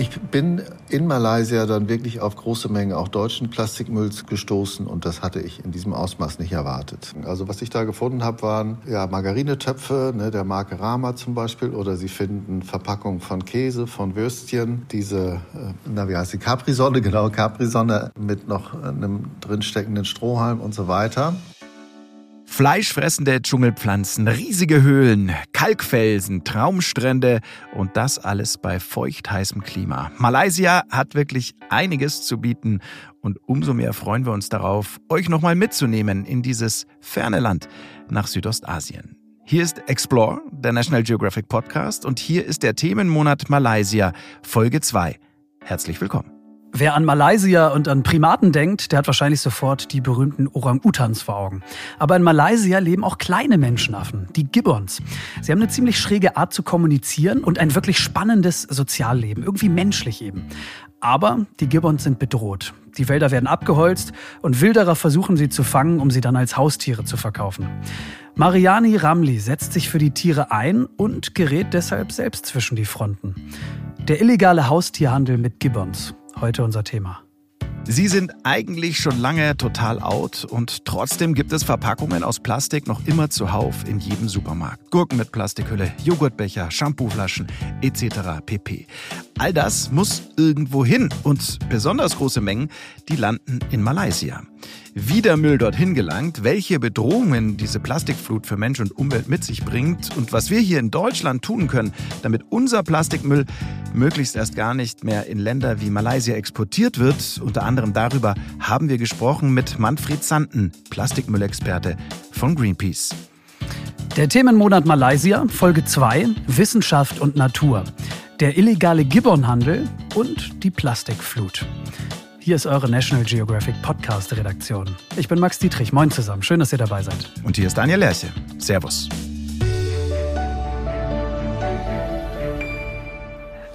Ich bin in Malaysia dann wirklich auf große Mengen auch deutschen Plastikmülls gestoßen und das hatte ich in diesem Ausmaß nicht erwartet. Also was ich da gefunden habe, waren ja Margarinetöpfe, ne, der Marke Rama zum Beispiel, oder Sie finden Verpackungen von Käse, von Würstchen, diese, äh, na wie heißt die, Capri-Sonne, genau, Capri-Sonne mit noch einem drinsteckenden Strohhalm und so weiter. Fleischfressende Dschungelpflanzen, riesige Höhlen, Kalkfelsen, Traumstrände und das alles bei feuchtheißem Klima. Malaysia hat wirklich einiges zu bieten und umso mehr freuen wir uns darauf, euch nochmal mitzunehmen in dieses ferne Land nach Südostasien. Hier ist Explore, der National Geographic Podcast und hier ist der Themenmonat Malaysia, Folge 2. Herzlich willkommen. Wer an Malaysia und an Primaten denkt, der hat wahrscheinlich sofort die berühmten Orang-Utans vor Augen. Aber in Malaysia leben auch kleine Menschenaffen, die Gibbons. Sie haben eine ziemlich schräge Art zu kommunizieren und ein wirklich spannendes Sozialleben, irgendwie menschlich eben. Aber die Gibbons sind bedroht. Die Wälder werden abgeholzt und Wilderer versuchen sie zu fangen, um sie dann als Haustiere zu verkaufen. Mariani Ramli setzt sich für die Tiere ein und gerät deshalb selbst zwischen die Fronten. Der illegale Haustierhandel mit Gibbons. Heute unser Thema. Sie sind eigentlich schon lange total out und trotzdem gibt es Verpackungen aus Plastik noch immer zuhauf in jedem Supermarkt. Gurken mit Plastikhülle, Joghurtbecher, Shampooflaschen etc. pp. All das muss irgendwo hin und besonders große Mengen, die landen in Malaysia wie der Müll dorthin gelangt, welche Bedrohungen diese Plastikflut für Mensch und Umwelt mit sich bringt und was wir hier in Deutschland tun können, damit unser Plastikmüll möglichst erst gar nicht mehr in Länder wie Malaysia exportiert wird. Unter anderem darüber haben wir gesprochen mit Manfred Sanden, Plastikmüllexperte von Greenpeace. Der Themenmonat Malaysia, Folge 2, Wissenschaft und Natur. Der illegale Gibbonhandel und die Plastikflut. Hier ist eure National Geographic Podcast Redaktion. Ich bin Max Dietrich. Moin zusammen. Schön, dass ihr dabei seid. Und hier ist Daniel Lerche. Servus.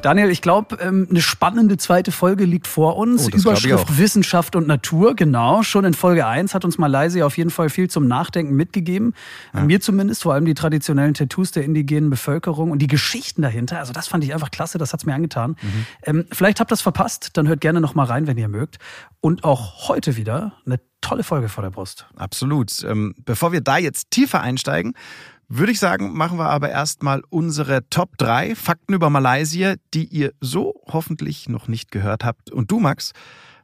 Daniel, ich glaube, ähm, eine spannende zweite Folge liegt vor uns. Oh, Überschrift Wissenschaft und Natur, genau. Schon in Folge 1 hat uns Malaysia auf jeden Fall viel zum Nachdenken mitgegeben. Ja. Mir zumindest, vor allem die traditionellen Tattoos der indigenen Bevölkerung und die Geschichten dahinter. Also das fand ich einfach klasse, das hat's mir angetan. Mhm. Ähm, vielleicht habt ihr das verpasst, dann hört gerne noch mal rein, wenn ihr mögt. Und auch heute wieder eine tolle Folge vor der Brust. Absolut. Ähm, bevor wir da jetzt tiefer einsteigen, würde ich sagen, machen wir aber erstmal unsere Top 3 Fakten über Malaysia, die ihr so hoffentlich noch nicht gehört habt. Und du, Max,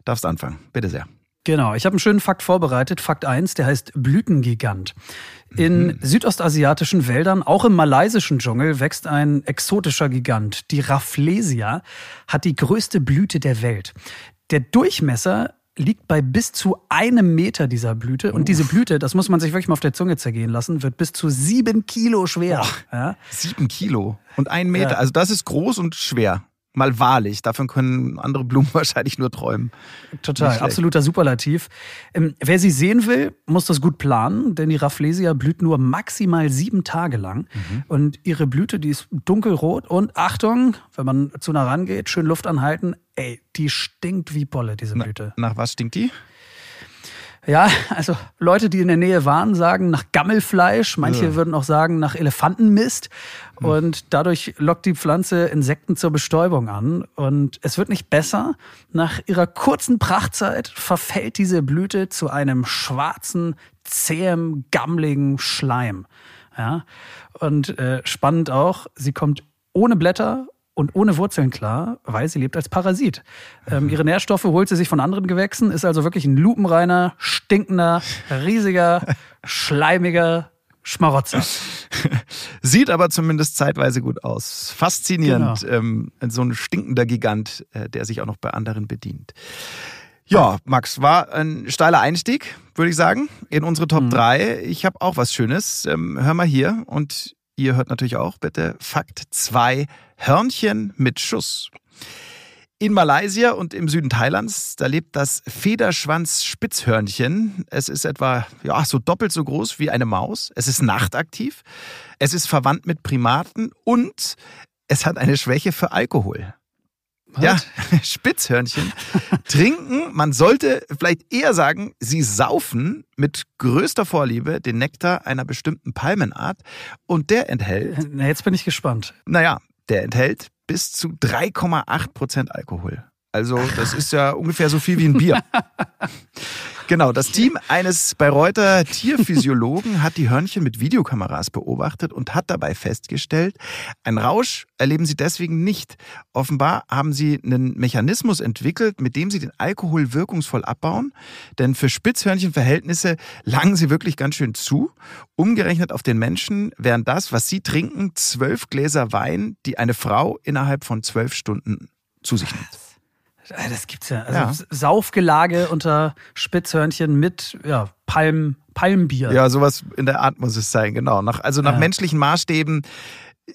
darfst anfangen. Bitte sehr. Genau, ich habe einen schönen Fakt vorbereitet. Fakt 1, der heißt Blütengigant. In mhm. südostasiatischen Wäldern, auch im malaysischen Dschungel, wächst ein exotischer Gigant. Die Rafflesia hat die größte Blüte der Welt. Der Durchmesser liegt bei bis zu einem Meter dieser Blüte. Und diese Blüte, das muss man sich wirklich mal auf der Zunge zergehen lassen, wird bis zu sieben Kilo schwer. Ja? Sieben Kilo und ein Meter. Ja. Also das ist groß und schwer mal wahrlich. Davon können andere Blumen wahrscheinlich nur träumen. Total, absoluter Superlativ. Ähm, wer sie sehen will, muss das gut planen, denn die Rafflesia blüht nur maximal sieben Tage lang. Mhm. Und ihre Blüte, die ist dunkelrot und Achtung, wenn man zu nah rangeht, schön Luft anhalten, ey, die stinkt wie Bolle, diese Blüte. Na, nach was stinkt die? Ja, also Leute, die in der Nähe waren, sagen nach Gammelfleisch. Manche ja. würden auch sagen nach Elefantenmist. Hm. Und dadurch lockt die Pflanze Insekten zur Bestäubung an. Und es wird nicht besser. Nach ihrer kurzen Prachtzeit verfällt diese Blüte zu einem schwarzen, zähem, gammligen Schleim. Ja. Und äh, spannend auch, sie kommt ohne Blätter und ohne Wurzeln klar, weil sie lebt als Parasit. Ähm, ihre Nährstoffe holt sie sich von anderen Gewächsen, ist also wirklich ein lupenreiner, stinkender, riesiger, schleimiger Schmarotzer. Sieht aber zumindest zeitweise gut aus. Faszinierend. Genau. Ähm, so ein stinkender Gigant, äh, der sich auch noch bei anderen bedient. Ja, Max, war ein steiler Einstieg, würde ich sagen, in unsere Top mhm. 3. Ich habe auch was Schönes. Ähm, hör mal hier und Ihr hört natürlich auch bitte Fakt 2, Hörnchen mit Schuss. In Malaysia und im Süden Thailands, da lebt das Federschwanz-Spitzhörnchen. Es ist etwa ja, so doppelt so groß wie eine Maus. Es ist nachtaktiv. Es ist verwandt mit Primaten und es hat eine Schwäche für Alkohol. Was? Ja, Spitzhörnchen trinken, man sollte vielleicht eher sagen, sie saufen mit größter Vorliebe den Nektar einer bestimmten Palmenart und der enthält. Na, jetzt bin ich gespannt. Naja, der enthält bis zu 3,8 Prozent Alkohol. Also das ist ja ungefähr so viel wie ein Bier. Genau, das Team eines Bayreuther Tierphysiologen hat die Hörnchen mit Videokameras beobachtet und hat dabei festgestellt, ein Rausch erleben sie deswegen nicht. Offenbar haben sie einen Mechanismus entwickelt, mit dem sie den Alkohol wirkungsvoll abbauen, denn für Spitzhörnchenverhältnisse langen sie wirklich ganz schön zu. Umgerechnet auf den Menschen wären das, was sie trinken, zwölf Gläser Wein, die eine Frau innerhalb von zwölf Stunden zu sich nimmt. Äh, das gibt's ja. Also ja. Saufgelage unter Spitzhörnchen mit ja, Palm, Palmbier. Ja, sowas in der Art muss es sein, genau. Nach, also nach ja. menschlichen Maßstäben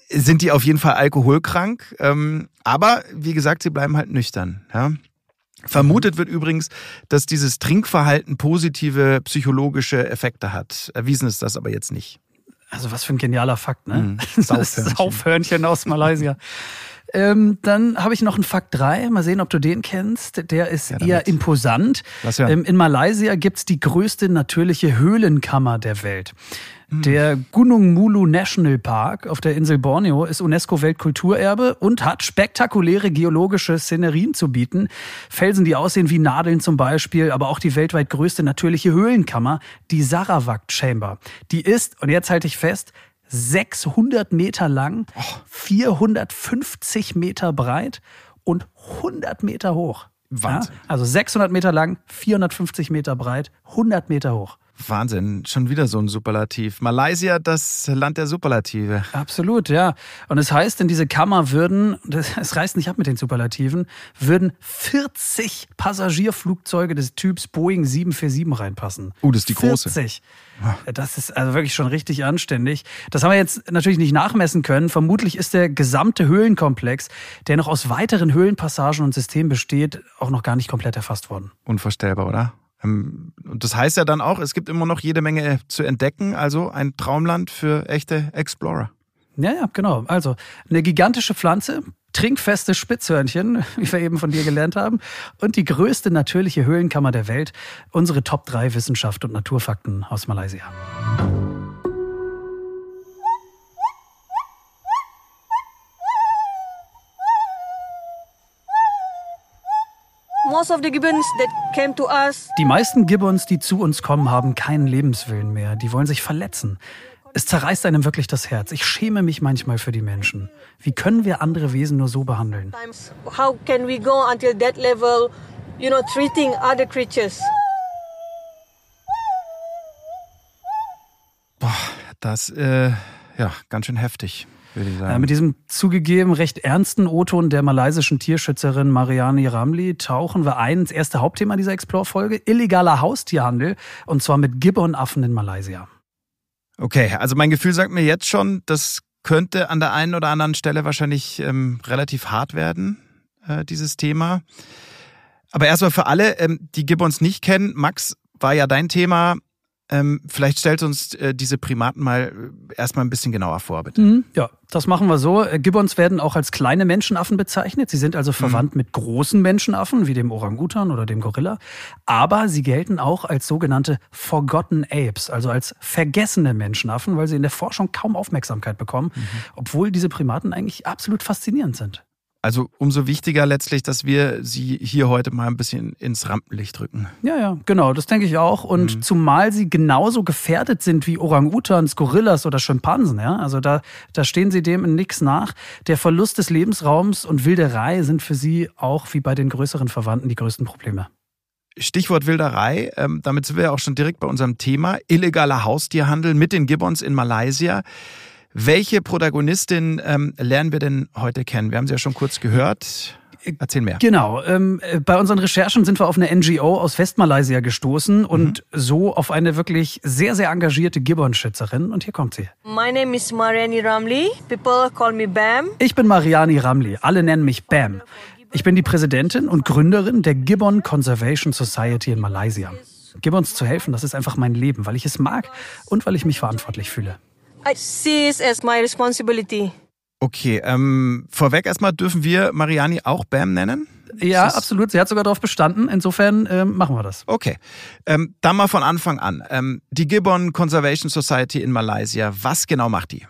sind die auf jeden Fall alkoholkrank. Ähm, aber wie gesagt, sie bleiben halt nüchtern. Ja? Vermutet wird übrigens, dass dieses Trinkverhalten positive psychologische Effekte hat. Erwiesen ist das aber jetzt nicht. Also was für ein genialer Fakt, ne? Mhm. Saufhörnchen. Saufhörnchen aus Malaysia. Ähm, dann habe ich noch einen Fakt 3. Mal sehen, ob du den kennst. Der ist ja, eher imposant. Ähm, in Malaysia gibt's die größte natürliche Höhlenkammer der Welt. Hm. Der Gunung Mulu National Park auf der Insel Borneo ist UNESCO-Weltkulturerbe und hat spektakuläre geologische Szenerien zu bieten. Felsen, die aussehen wie Nadeln zum Beispiel, aber auch die weltweit größte natürliche Höhlenkammer, die Sarawak Chamber. Die ist, und jetzt halte ich fest, 600 Meter lang, 450 Meter breit und 100 Meter hoch. Wahnsinn. Ja? Also 600 Meter lang, 450 Meter breit, 100 Meter hoch. Wahnsinn, schon wieder so ein Superlativ. Malaysia, das Land der Superlative. Absolut, ja. Und es heißt, in diese Kammer würden, es reißt nicht ab mit den Superlativen, würden 40 Passagierflugzeuge des Typs Boeing 747 reinpassen. Oh, uh, das ist die 40. große. 40. Das ist also wirklich schon richtig anständig. Das haben wir jetzt natürlich nicht nachmessen können. Vermutlich ist der gesamte Höhlenkomplex, der noch aus weiteren Höhlenpassagen und Systemen besteht, auch noch gar nicht komplett erfasst worden. Unvorstellbar, oder? Ähm, und das heißt ja dann auch, es gibt immer noch jede Menge zu entdecken, also ein Traumland für echte Explorer. Ja, ja, genau. Also eine gigantische Pflanze, trinkfeste Spitzhörnchen, wie wir eben von dir gelernt haben, und die größte natürliche Höhlenkammer der Welt. Unsere Top 3 Wissenschaft und Naturfakten aus Malaysia. Die meisten Gibbons, die zu uns kommen, haben keinen Lebenswillen mehr. Die wollen sich verletzen. Es zerreißt einem wirklich das Herz. Ich schäme mich manchmal für die Menschen. Wie können wir andere Wesen nur so behandeln? How can we go until that level, you know, treating other creatures? Boah, das, äh, ja, ganz schön heftig würde ich sagen. Ja, mit diesem zugegeben recht ernsten O-Ton der malaysischen Tierschützerin Mariani Ramli tauchen wir ein ins erste Hauptthema dieser Explore-Folge, illegaler Haustierhandel, und zwar mit Gibbonaffen in Malaysia. Okay, also mein Gefühl sagt mir jetzt schon, das könnte an der einen oder anderen Stelle wahrscheinlich ähm, relativ hart werden, äh, dieses Thema. Aber erstmal für alle, ähm, die Gibbons nicht kennen, Max, war ja dein Thema. Ähm, vielleicht stellt uns äh, diese Primaten mal äh, erstmal ein bisschen genauer vor, bitte. Mhm, ja, das machen wir so. Äh, Gibbons werden auch als kleine Menschenaffen bezeichnet. Sie sind also mhm. verwandt mhm. mit großen Menschenaffen, wie dem Orangutan oder dem Gorilla. Aber sie gelten auch als sogenannte Forgotten Apes, also als vergessene Menschenaffen, weil sie in der Forschung kaum Aufmerksamkeit bekommen, mhm. obwohl diese Primaten eigentlich absolut faszinierend sind. Also umso wichtiger letztlich, dass wir sie hier heute mal ein bisschen ins Rampenlicht drücken. Ja, ja, genau, das denke ich auch. Und mhm. zumal sie genauso gefährdet sind wie Orang-Utans, Gorillas oder Schimpansen, ja. Also da, da stehen sie dem in nichts nach. Der Verlust des Lebensraums und Wilderei sind für sie auch wie bei den größeren Verwandten die größten Probleme. Stichwort Wilderei, ähm, damit sind wir ja auch schon direkt bei unserem Thema. Illegaler Haustierhandel mit den Gibbons in Malaysia. Welche Protagonistin ähm, lernen wir denn heute kennen? Wir haben sie ja schon kurz gehört. Erzähl mehr. Genau. Ähm, bei unseren Recherchen sind wir auf eine NGO aus Westmalaysia gestoßen und mhm. so auf eine wirklich sehr, sehr engagierte Gibbon-Schützerin. Und hier kommt sie. My name is Mariani Ramli. People call me Bam. Ich bin Mariani Ramli. Alle nennen mich Bam. Ich bin die Präsidentin und Gründerin der Gibbon Conservation Society in Malaysia. Gibbons zu helfen, das ist einfach mein Leben, weil ich es mag und weil ich mich verantwortlich fühle. I see it as my responsibility. Okay, ähm, vorweg erstmal dürfen wir Mariani auch Bam nennen? Ja, absolut. Sie hat sogar darauf bestanden. Insofern ähm, machen wir das. Okay. Ähm, dann mal von Anfang an. Ähm, die Gibbon Conservation Society in Malaysia, was genau macht die?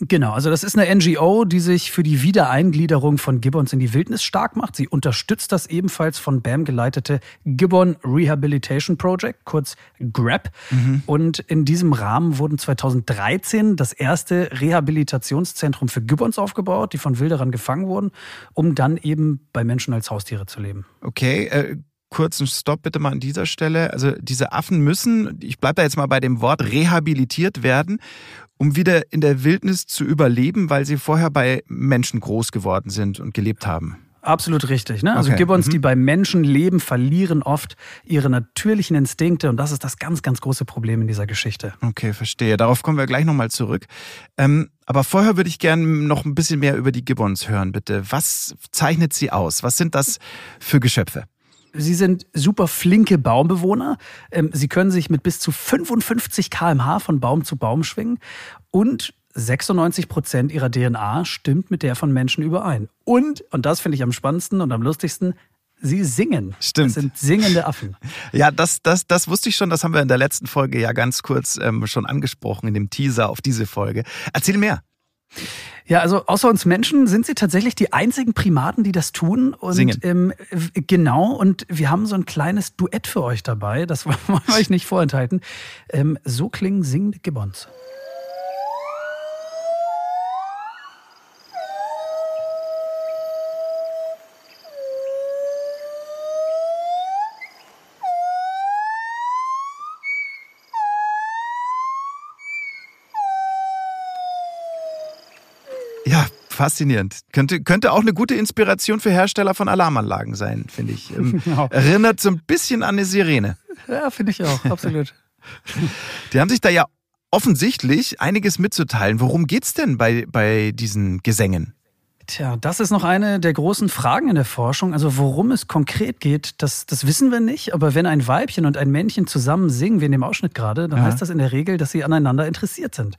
Genau, also das ist eine NGO, die sich für die Wiedereingliederung von Gibbons in die Wildnis stark macht. Sie unterstützt das ebenfalls von BAM geleitete Gibbon Rehabilitation Project, kurz GRAP. Mhm. Und in diesem Rahmen wurden 2013 das erste Rehabilitationszentrum für Gibbons aufgebaut, die von Wilderern gefangen wurden, um dann eben bei Menschen als Haustiere zu leben. Okay, äh, kurzen Stopp bitte mal an dieser Stelle. Also diese Affen müssen, ich bleibe da jetzt mal bei dem Wort, rehabilitiert werden um wieder in der Wildnis zu überleben, weil sie vorher bei Menschen groß geworden sind und gelebt haben. Absolut richtig. Ne? Also okay. Gibbons, mhm. die bei Menschen leben, verlieren oft ihre natürlichen Instinkte und das ist das ganz, ganz große Problem in dieser Geschichte. Okay, verstehe. Darauf kommen wir gleich nochmal zurück. Ähm, aber vorher würde ich gerne noch ein bisschen mehr über die Gibbons hören, bitte. Was zeichnet sie aus? Was sind das für Geschöpfe? Sie sind super flinke Baumbewohner. Ähm, sie können sich mit bis zu 55 km/h von Baum zu Baum schwingen und 96 Prozent ihrer DNA stimmt mit der von Menschen überein. Und, und das finde ich am spannendsten und am lustigsten, Sie singen. Stimmt. Das sind singende Affen. Ja, das, das, das wusste ich schon. Das haben wir in der letzten Folge ja ganz kurz ähm, schon angesprochen, in dem Teaser auf diese Folge. Erzähl mehr. Ja, also außer uns Menschen sind sie tatsächlich die einzigen Primaten, die das tun. Und Singen. Ähm, genau, und wir haben so ein kleines Duett für euch dabei, das wollen wir euch nicht vorenthalten. Ähm, so klingen singende Gibbons. Faszinierend. Könnte, könnte auch eine gute Inspiration für Hersteller von Alarmanlagen sein, finde ich. Genau. Erinnert so ein bisschen an eine Sirene. Ja, finde ich auch, absolut. Die haben sich da ja offensichtlich einiges mitzuteilen. Worum geht's denn bei, bei diesen Gesängen? Tja, das ist noch eine der großen Fragen in der Forschung. Also worum es konkret geht, das, das wissen wir nicht. Aber wenn ein Weibchen und ein Männchen zusammen singen, wie in dem Ausschnitt gerade, dann ja. heißt das in der Regel, dass sie aneinander interessiert sind.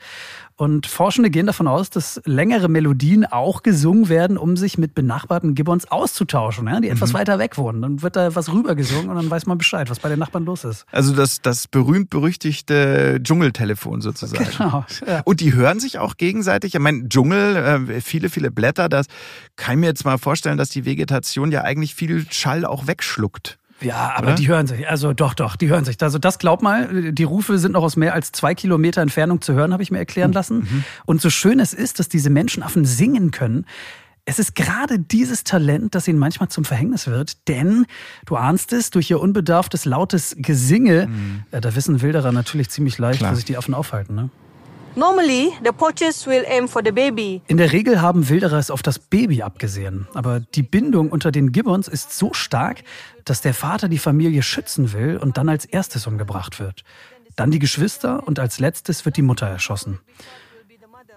Und Forschende gehen davon aus, dass längere Melodien auch gesungen werden, um sich mit benachbarten Gibbons auszutauschen, ja, die mhm. etwas weiter weg wohnen. Dann wird da was rübergesungen und dann weiß man Bescheid, was bei den Nachbarn los ist. Also das, das berühmt-berüchtigte Dschungeltelefon sozusagen. Genau. Ja. Und die hören sich auch gegenseitig. Ich meine, Dschungel, äh, viele, viele Blätter, das kann ich mir jetzt mal vorstellen, dass die Vegetation ja eigentlich viel Schall auch wegschluckt. Ja, aber Oder? die hören sich. Also doch, doch, die hören sich. Also das glaub mal, die Rufe sind noch aus mehr als zwei Kilometer Entfernung zu hören, habe ich mir erklären lassen. Mhm. Und so schön es ist, dass diese Menschenaffen singen können, es ist gerade dieses Talent, das ihnen manchmal zum Verhängnis wird, denn du ahnst es, durch ihr unbedarftes, lautes Gesinge, mhm. äh, da wissen Wilderer natürlich ziemlich leicht, Klar. wo sich die Affen aufhalten. Ne? In der Regel haben Wilderer es auf das Baby abgesehen. Aber die Bindung unter den Gibbons ist so stark, dass der Vater die Familie schützen will und dann als erstes umgebracht wird. Dann die Geschwister und als letztes wird die Mutter erschossen.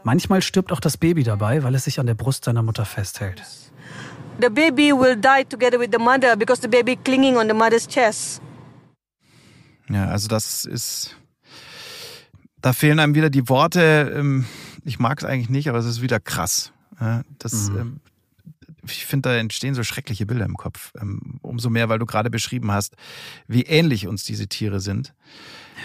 Manchmal stirbt auch das Baby dabei, weil es sich an der Brust seiner Mutter festhält. The baby will die together with the mother because the baby clinging on the mother's chest. Ja, also das ist da fehlen einem wieder die Worte. Ähm, ich mag es eigentlich nicht, aber es ist wieder krass. Das, mhm. Ähm, ich finde, da entstehen so schreckliche Bilder im Kopf. Ähm, umso mehr, weil du gerade beschrieben hast, wie ähnlich uns diese Tiere sind.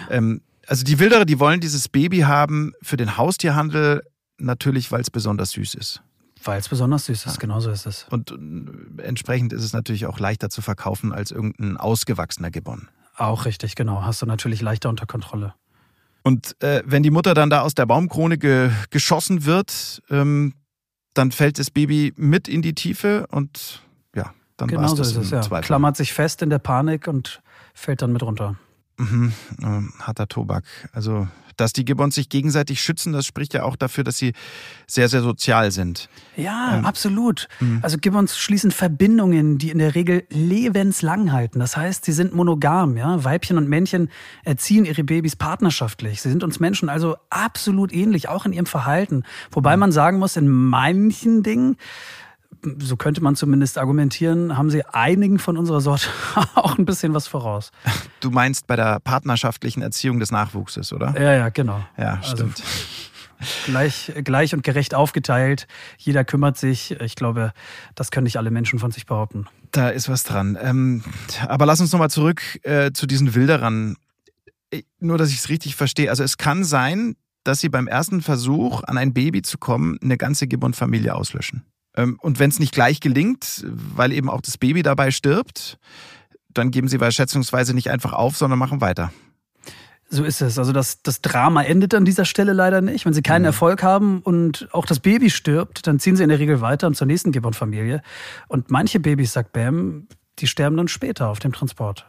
Ja. Also die Wilderer, die wollen dieses Baby haben für den Haustierhandel, natürlich, weil es besonders süß ist. Weil es besonders süß ist, ja. genau so ist es. Und äh, entsprechend ist es natürlich auch leichter zu verkaufen als irgendein ausgewachsener Gibbon. Auch richtig, genau. Hast du natürlich leichter unter Kontrolle. Und äh, wenn die Mutter dann da aus der Baumkrone ge geschossen wird, ähm, dann fällt das Baby mit in die Tiefe und ja, dann genau war so ist es. Ja. Klammert sich fest in der Panik und fällt dann mit runter. Mhm, äh, harter Tobak. Also dass die Gibbons sich gegenseitig schützen, das spricht ja auch dafür, dass sie sehr, sehr sozial sind. Ja, ähm, absolut. Mh. Also Gibbons schließen Verbindungen, die in der Regel lebenslang halten. Das heißt, sie sind monogam, ja. Weibchen und Männchen erziehen ihre Babys partnerschaftlich. Sie sind uns Menschen also absolut ähnlich, auch in ihrem Verhalten. Wobei man sagen muss, in manchen Dingen so könnte man zumindest argumentieren, haben sie einigen von unserer Sorte auch ein bisschen was voraus. Du meinst bei der partnerschaftlichen Erziehung des Nachwuchses, oder? Ja, ja, genau. Ja, also stimmt. Also, gleich, gleich und gerecht aufgeteilt. Jeder kümmert sich. Ich glaube, das können nicht alle Menschen von sich behaupten. Da ist was dran. Ähm, aber lass uns nochmal zurück äh, zu diesen Wilderern. Nur, dass ich es richtig verstehe. Also es kann sein, dass sie beim ersten Versuch, an ein Baby zu kommen, eine ganze Gibbon-Familie auslöschen. Ähm, und wenn es nicht gleich gelingt, weil eben auch das Baby dabei stirbt, dann geben sie schätzungsweise nicht einfach auf, sondern machen weiter. So ist es. Also das, das Drama endet an dieser Stelle leider nicht. Wenn sie keinen mhm. Erfolg haben und auch das Baby stirbt, dann ziehen sie in der Regel weiter und zur nächsten Gibbon-Familie. Und manche Babys, sagt Bam, die sterben dann später auf dem Transport.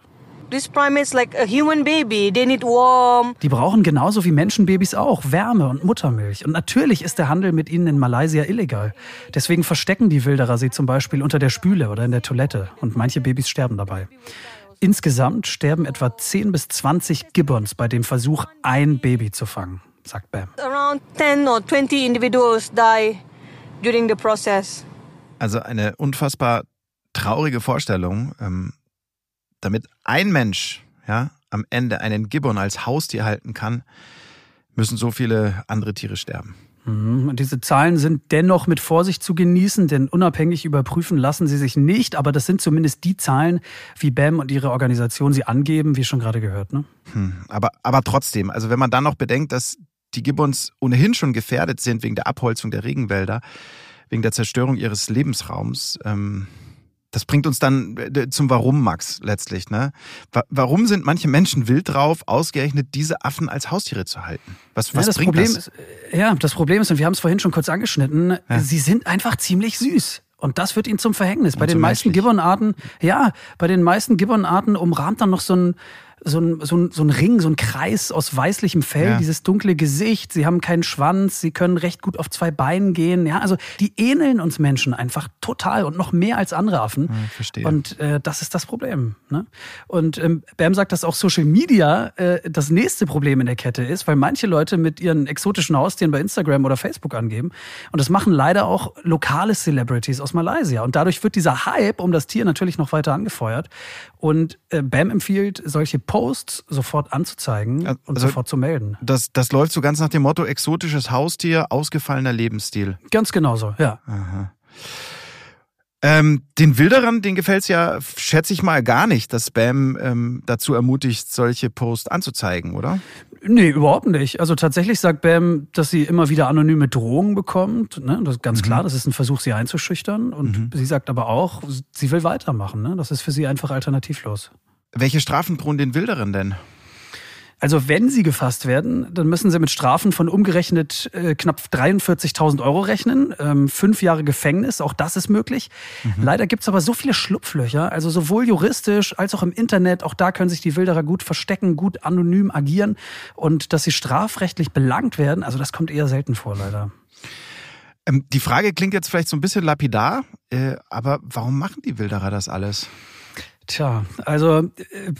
This primate's like a human baby. They need warm. Die brauchen genauso wie Menschenbabys auch Wärme und Muttermilch. Und natürlich ist der Handel mit ihnen in Malaysia illegal. Deswegen verstecken die Wilderer sie zum Beispiel unter der Spüle oder in der Toilette. Und manche Babys sterben dabei. Insgesamt sterben etwa 10 bis 20 Gibbons bei dem Versuch, ein Baby zu fangen, sagt Bam. Around 10 or 20 individuals die during the process. Also eine unfassbar traurige Vorstellung. Ähm damit ein Mensch ja, am Ende einen Gibbon als Haustier halten kann, müssen so viele andere Tiere sterben. Mhm. Und diese Zahlen sind dennoch mit Vorsicht zu genießen, denn unabhängig überprüfen lassen sie sich nicht. Aber das sind zumindest die Zahlen, wie BAM und ihre Organisation sie angeben, wie schon gerade gehört. Ne? Hm, aber, aber trotzdem, also wenn man dann noch bedenkt, dass die Gibbons ohnehin schon gefährdet sind wegen der Abholzung der Regenwälder, wegen der Zerstörung ihres Lebensraums, ähm, das bringt uns dann äh, zum Warum, Max, letztlich. Ne? Warum sind manche Menschen wild drauf, ausgerechnet diese Affen als Haustiere zu halten? Was, was ja, das bringt Problem das? Ist, äh, ja, das Problem ist, und wir haben es vorhin schon kurz angeschnitten, ja. sie sind einfach ziemlich süß. Und das wird ihnen zum Verhängnis. Und bei den meisten Gibbonarten, ja, bei den meisten Gibbonarten umrahmt dann noch so ein, so ein, so ein, so ein Ring, so ein Kreis aus weißlichem Fell, ja. dieses dunkle Gesicht, sie haben keinen Schwanz, sie können recht gut auf zwei Beinen gehen. Ja, also die ähneln uns Menschen einfach total und noch mehr als andere Affen. Ja, verstehe. Und äh, das ist das Problem. Ne? Und ähm, Bam sagt, dass auch Social Media äh, das nächste Problem in der Kette ist, weil manche Leute mit ihren exotischen Haustieren bei Instagram oder Facebook angeben. Und das machen leider auch lokale Celebrities aus Malaysia. Und dadurch wird dieser Hype um das Tier natürlich noch weiter angefeuert. Und äh, Bam empfiehlt, solche Posts sofort anzuzeigen also, und sofort zu melden. Das, das läuft so ganz nach dem Motto exotisches Haustier, ausgefallener Lebensstil. Ganz genau so, ja. Aha. Ähm, den Wilderern, den gefällt es ja, schätze ich mal, gar nicht, dass Spam ähm, dazu ermutigt, solche Posts anzuzeigen, oder? Nee, überhaupt nicht. Also tatsächlich sagt Bam, dass sie immer wieder anonyme Drohungen bekommt. Ne? Das ist ganz mhm. klar, das ist ein Versuch, sie einzuschüchtern. Und mhm. sie sagt aber auch, sie will weitermachen. Ne? Das ist für sie einfach alternativlos. Welche Strafen drohen den Wilderern denn? Also wenn sie gefasst werden, dann müssen sie mit Strafen von umgerechnet äh, knapp 43.000 Euro rechnen. Ähm, fünf Jahre Gefängnis, auch das ist möglich. Mhm. Leider gibt's aber so viele Schlupflöcher, also sowohl juristisch als auch im Internet. Auch da können sich die Wilderer gut verstecken, gut anonym agieren. Und dass sie strafrechtlich belangt werden, also das kommt eher selten vor, leider. Ähm, die Frage klingt jetzt vielleicht so ein bisschen lapidar, äh, aber warum machen die Wilderer das alles? Tja, also äh,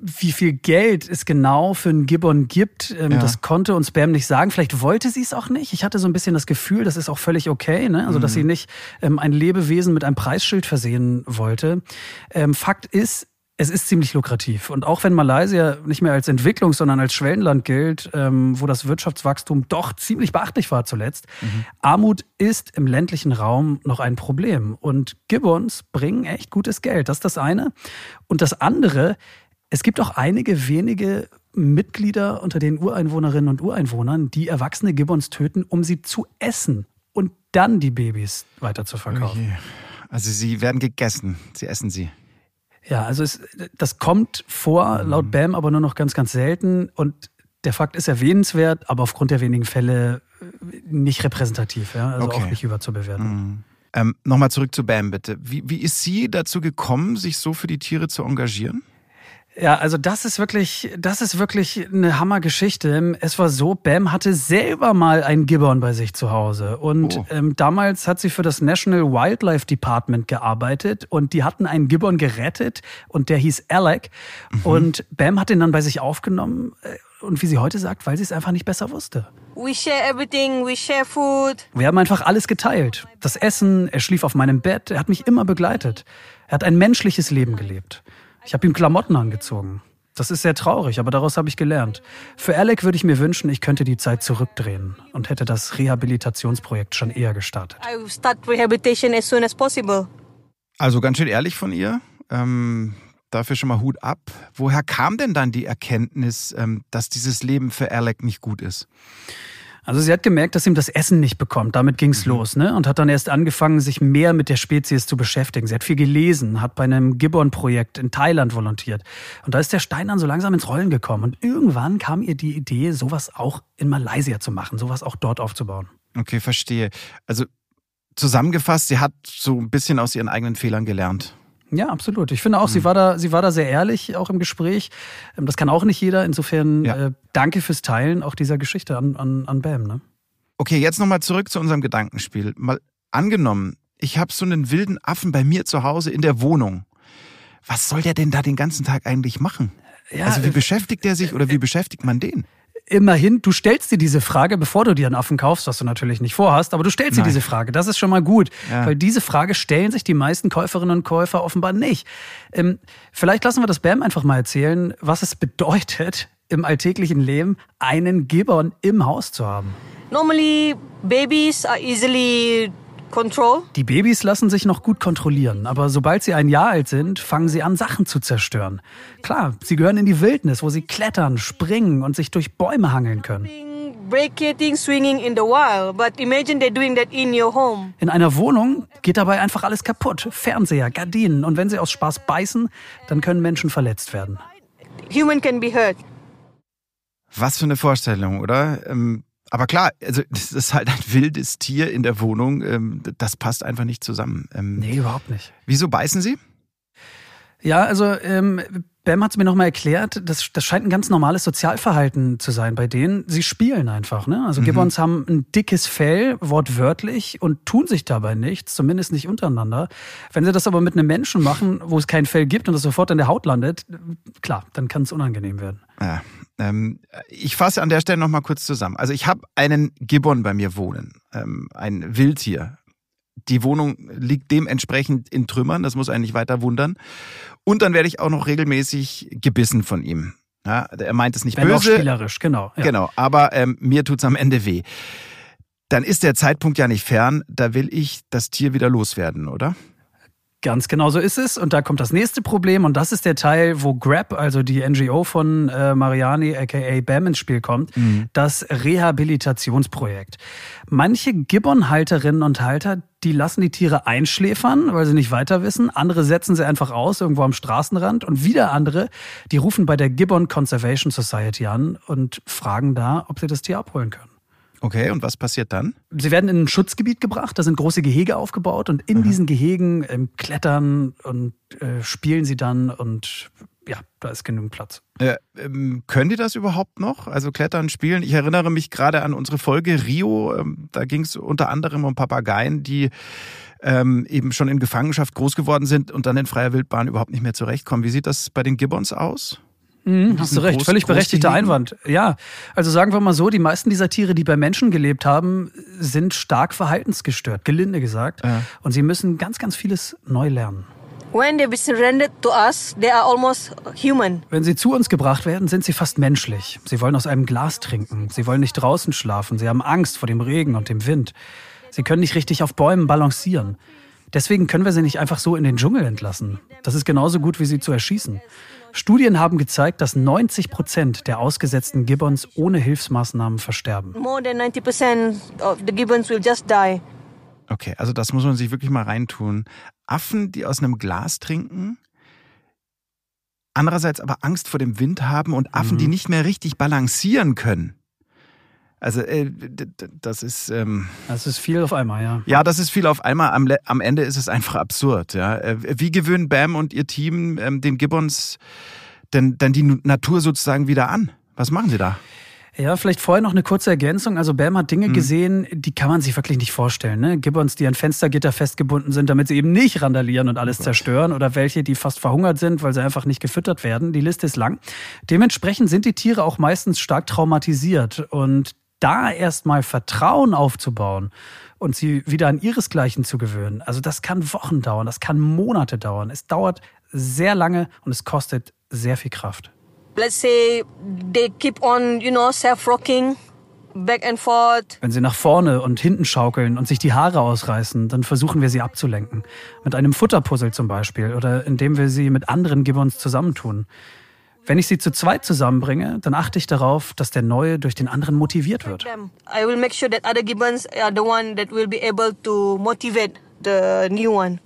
wie viel Geld es genau für einen Gibbon gibt, ähm, ja. das konnte uns Bam nicht sagen. Vielleicht wollte sie es auch nicht. Ich hatte so ein bisschen das Gefühl, das ist auch völlig okay, ne? also dass sie mhm. nicht ähm, ein Lebewesen mit einem Preisschild versehen wollte. Ähm, Fakt ist, es ist ziemlich lukrativ. Und auch wenn Malaysia nicht mehr als Entwicklung, sondern als Schwellenland gilt, ähm, wo das Wirtschaftswachstum doch ziemlich beachtlich war zuletzt, mhm. Armut ist im ländlichen Raum noch ein Problem. Und Gibbons bringen echt gutes Geld. Das ist das eine. Und das andere, es gibt auch einige wenige Mitglieder unter den Ureinwohnerinnen und Ureinwohnern, die erwachsene Gibbons töten, um sie zu essen und dann die Babys weiter zu verkaufen. Okay. Also sie werden gegessen, sie essen sie. Ja, also es, das kommt vor, mhm. laut BAM, aber nur noch ganz, ganz selten. Und der Fakt ist erwähnenswert, aber aufgrund der wenigen Fälle äh, nicht repräsentativ, ja? also okay. auch nicht überzubewerten. Mhm. Ähm, Nochmal zurück zu Bam, bitte. Wie, wie ist sie dazu gekommen, sich so für die Tiere zu engagieren? Ja, also das ist wirklich, das ist wirklich eine Hammergeschichte. Es war so, Bam hatte selber mal einen Gibbon bei sich zu Hause. Und oh. ähm, damals hat sie für das National Wildlife Department gearbeitet und die hatten einen Gibbon gerettet und der hieß Alec. Mhm. Und Bam hat ihn dann bei sich aufgenommen. Äh, und wie sie heute sagt, weil sie es einfach nicht besser wusste. We share everything, we share food. Wir haben einfach alles geteilt. Das Essen, er schlief auf meinem Bett, er hat mich immer begleitet. Er hat ein menschliches Leben gelebt. Ich habe ihm Klamotten angezogen. Das ist sehr traurig, aber daraus habe ich gelernt. Für Alec würde ich mir wünschen, ich könnte die Zeit zurückdrehen und hätte das Rehabilitationsprojekt schon eher gestartet. I start rehabilitation as soon as possible. Also ganz schön ehrlich von ihr. Ähm, dafür schon mal Hut ab. Woher kam denn dann die Erkenntnis, ähm, dass dieses Leben für Alec nicht gut ist? Also sie hat gemerkt, dass ihm das Essen nicht bekommt. Damit ging's mhm. los, ne? Und hat dann erst angefangen, sich mehr mit der Spezies zu beschäftigen. Sie hat viel gelesen, hat bei einem Gibbon-Projekt in Thailand volontiert. Und da ist der Stein dann so langsam ins Rollen gekommen. Und irgendwann kam ihr die Idee, sowas auch in Malaysia zu machen, sowas auch dort aufzubauen. Okay, verstehe. Also zusammengefasst, sie hat so ein bisschen aus ihren eigenen Fehlern gelernt. Ja, absolut. Ich finde auch, mhm. sie war da, sie war da sehr ehrlich, auch im Gespräch. Ähm, das kann auch nicht jeder. Insofern ja. äh, danke fürs Teilen auch dieser Geschichte an, an, an Bam. Ne? Okay, jetzt nochmal zurück zu unserem Gedankenspiel. Mal angenommen, ich habe so einen wilden Affen bei mir zu Hause in der Wohnung. Was soll der denn da den ganzen Tag eigentlich machen? Ja, also wie äh, beschäftigt der sich oder wie beschäftigt man den? Immerhin, du stellst dir diese Frage, bevor du dir einen Affen kaufst, was du natürlich nicht vorhast, aber du stellst Nein. dir diese Frage. Das ist schon mal gut, ja. weil diese Frage stellen sich die meisten Käuferinnen und Käufer offenbar nicht. Ähm, vielleicht lassen wir das Bam einfach mal erzählen, was es bedeutet, im alltäglichen Leben einen Gibbon im Haus zu haben. Normally, babies are easily Control? Die Babys lassen sich noch gut kontrollieren, aber sobald sie ein Jahr alt sind, fangen sie an, Sachen zu zerstören. Klar, sie gehören in die Wildnis, wo sie klettern, springen und sich durch Bäume hangeln können. In einer Wohnung geht dabei einfach alles kaputt. Fernseher, Gardinen. Und wenn sie aus Spaß beißen, dann können Menschen verletzt werden. Human can be hurt. Was für eine Vorstellung, oder? Ähm, aber klar, also das ist halt ein wildes Tier in der Wohnung. Ähm, das passt einfach nicht zusammen. Ähm, nee, überhaupt nicht. Wieso beißen sie? Ja, also ähm, Bam hat es mir nochmal erklärt, das, das scheint ein ganz normales Sozialverhalten zu sein bei denen. Sie spielen einfach. Ne? Also mhm. Gibbons haben ein dickes Fell, wortwörtlich, und tun sich dabei nichts, zumindest nicht untereinander. Wenn sie das aber mit einem Menschen machen, wo es kein Fell gibt und das sofort in der Haut landet, klar, dann kann es unangenehm werden. Ja, ich fasse an der Stelle nochmal kurz zusammen. Also ich habe einen Gibbon bei mir wohnen, ähm, ein Wildtier. Die Wohnung liegt dementsprechend in Trümmern, das muss eigentlich weiter wundern. Und dann werde ich auch noch regelmäßig gebissen von ihm. Ja, er meint es nicht Wenn böse. Auch spielerisch, genau. Ja. Genau, aber ähm, mir tut's am Ende weh. Dann ist der Zeitpunkt ja nicht fern, da will ich das Tier wieder loswerden, oder? Ganz genau so ist es. Und da kommt das nächste Problem. Und das ist der Teil, wo Grab, also die NGO von äh, Mariani, aka BAM, ins Spiel kommt. Mhm. Das Rehabilitationsprojekt. Manche Gibbon-Halterinnen und Halter, die lassen die Tiere einschläfern, weil sie nicht weiter wissen. Andere setzen sie einfach aus, irgendwo am Straßenrand. Und wieder andere, die rufen bei der Gibbon Conservation Society an und fragen da, ob sie das Tier abholen können. Okay, und was passiert dann? Sie werden in ein Schutzgebiet gebracht, da sind große Gehege aufgebaut und in Aha. diesen Gehegen ähm, klettern und äh, spielen sie dann und ja, da ist genügend Platz. Äh, ähm, können die das überhaupt noch? Also klettern, spielen? Ich erinnere mich gerade an unsere Folge Rio, ähm, da ging es unter anderem um Papageien, die ähm, eben schon in Gefangenschaft groß geworden sind und dann in freier Wildbahn überhaupt nicht mehr zurechtkommen. Wie sieht das bei den Gibbons aus? Mhm, hast du recht, groß, völlig berechtigter Einwand. Ja, also sagen wir mal so, die meisten dieser Tiere, die bei Menschen gelebt haben, sind stark verhaltensgestört, gelinde gesagt. Ja. Und sie müssen ganz, ganz vieles neu lernen. When they surrendered to us, they are almost human. Wenn sie zu uns gebracht werden, sind sie fast menschlich. Sie wollen aus einem Glas trinken. Sie wollen nicht draußen schlafen. Sie haben Angst vor dem Regen und dem Wind. Sie können nicht richtig auf Bäumen balancieren. Deswegen können wir sie nicht einfach so in den Dschungel entlassen. Das ist genauso gut, wie sie zu erschießen. Studien haben gezeigt, dass 90 Prozent der ausgesetzten Gibbons ohne Hilfsmaßnahmen versterben. More than 90 percent of the gibbons will just die. Okay, also das muss man sich wirklich mal reintun. Affen, die aus einem Glas trinken, andererseits aber Angst vor dem Wind haben und Affen, mhm. die nicht mehr richtig balancieren können. Also äh, das ist ähm, das ist viel auf einmal, ja. Ja, das ist viel auf einmal. Am, am Ende ist es einfach absurd. Ja, äh, wie gewöhnen Bam und ihr Team ähm, den Gibbons denn denn die Natur sozusagen wieder an? Was machen sie da? Ja, vielleicht vorher noch eine kurze Ergänzung. Also Bam hat Dinge mhm. gesehen, die kann man sich wirklich nicht vorstellen. Ne? Gibbons, die an Fenstergitter festgebunden sind, damit sie eben nicht randalieren und alles oh zerstören. Oder welche, die fast verhungert sind, weil sie einfach nicht gefüttert werden. Die Liste ist lang. Dementsprechend sind die Tiere auch meistens stark traumatisiert. Und da erstmal Vertrauen aufzubauen und sie wieder an ihresgleichen zu gewöhnen, also das kann Wochen dauern, das kann Monate dauern. Es dauert sehr lange und es kostet sehr viel Kraft. Let's say they keep on, you know, self-rocking. Back and forth. Wenn sie nach vorne und hinten schaukeln und sich die Haare ausreißen, dann versuchen wir sie abzulenken. Mit einem Futterpuzzle zum Beispiel oder indem wir sie mit anderen Gibbons zusammentun. Wenn ich sie zu zweit zusammenbringe, dann achte ich darauf, dass der Neue durch den anderen motiviert wird. I will make sure that other gibbons are the one that will be able to motivate the new one.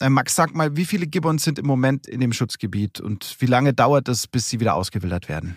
Äh, Max, sag mal, wie viele Gibbons sind im Moment in dem Schutzgebiet und wie lange dauert es, bis sie wieder ausgewildert werden?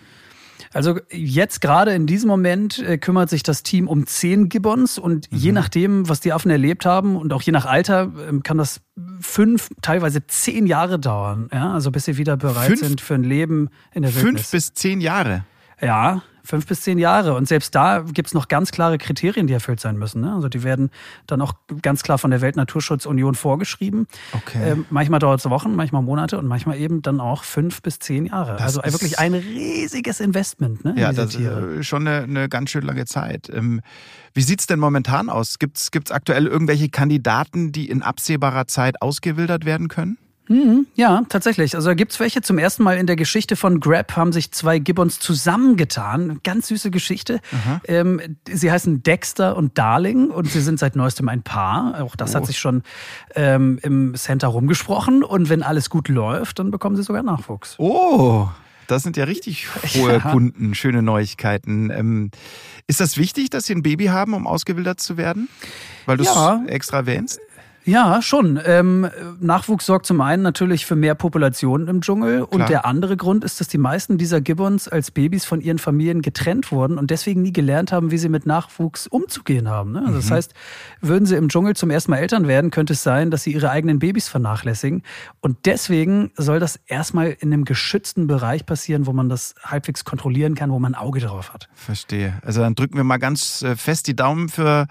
Also jetzt gerade in diesem Moment äh, kümmert sich das Team um zehn Gibbons und mhm. je nachdem, was die Affen erlebt haben und auch je nach Alter, äh, kann das fünf, teilweise zehn Jahre dauern. Ja? Also bis sie wieder bereit fünf, sind für ein Leben in der Wildnis. Fünf bis zehn Jahre? Ja, fünf bis zehn Jahre. Und selbst da gibt es noch ganz klare Kriterien, die erfüllt sein müssen. Ne? Also die werden dann auch ganz klar von der Weltnaturschutzunion vorgeschrieben. Okay. Ähm, manchmal dauert es Wochen, manchmal Monate und manchmal eben dann auch fünf bis zehn Jahre. Das also wirklich ein riesiges Investment. Ne, ja, das Tiere. ist schon eine, eine, ganz schön lange Zeit. Ähm, wie sieht es denn momentan aus? Gibt es aktuell irgendwelche Kandidaten, die in absehbarer Zeit ausgewildert werden können? Mhm, ja, tatsächlich. Also da gibt's welche. Zum ersten Mal in der Geschichte von Grab haben sich zwei Gibbons zusammengetan. Ganz süße Geschichte. Ähm, sie heißen Dexter und Darling und sie sind seit neuestem ein Paar. Auch das oh. hat sich schon ähm, im Center rumgesprochen. Und wenn alles gut läuft, dann bekommen sie sogar Nachwuchs. Oh, das sind ja richtig hohe ja. Kunden, schöne Neuigkeiten. Ähm, ist das wichtig, dass Sie ein Baby haben, um ausgewildert zu werden? Weil du es ja. extra erwähnst? Ja, schon. Ähm, Nachwuchs sorgt zum einen natürlich für mehr Populationen im Dschungel Klar. und der andere Grund ist, dass die meisten dieser Gibbons als Babys von ihren Familien getrennt wurden und deswegen nie gelernt haben, wie sie mit Nachwuchs umzugehen haben. Ne? Also mhm. Das heißt, würden sie im Dschungel zum ersten Mal Eltern werden, könnte es sein, dass sie ihre eigenen Babys vernachlässigen und deswegen soll das erstmal in einem geschützten Bereich passieren, wo man das halbwegs kontrollieren kann, wo man ein Auge drauf hat. Verstehe. Also dann drücken wir mal ganz äh, fest die Daumen für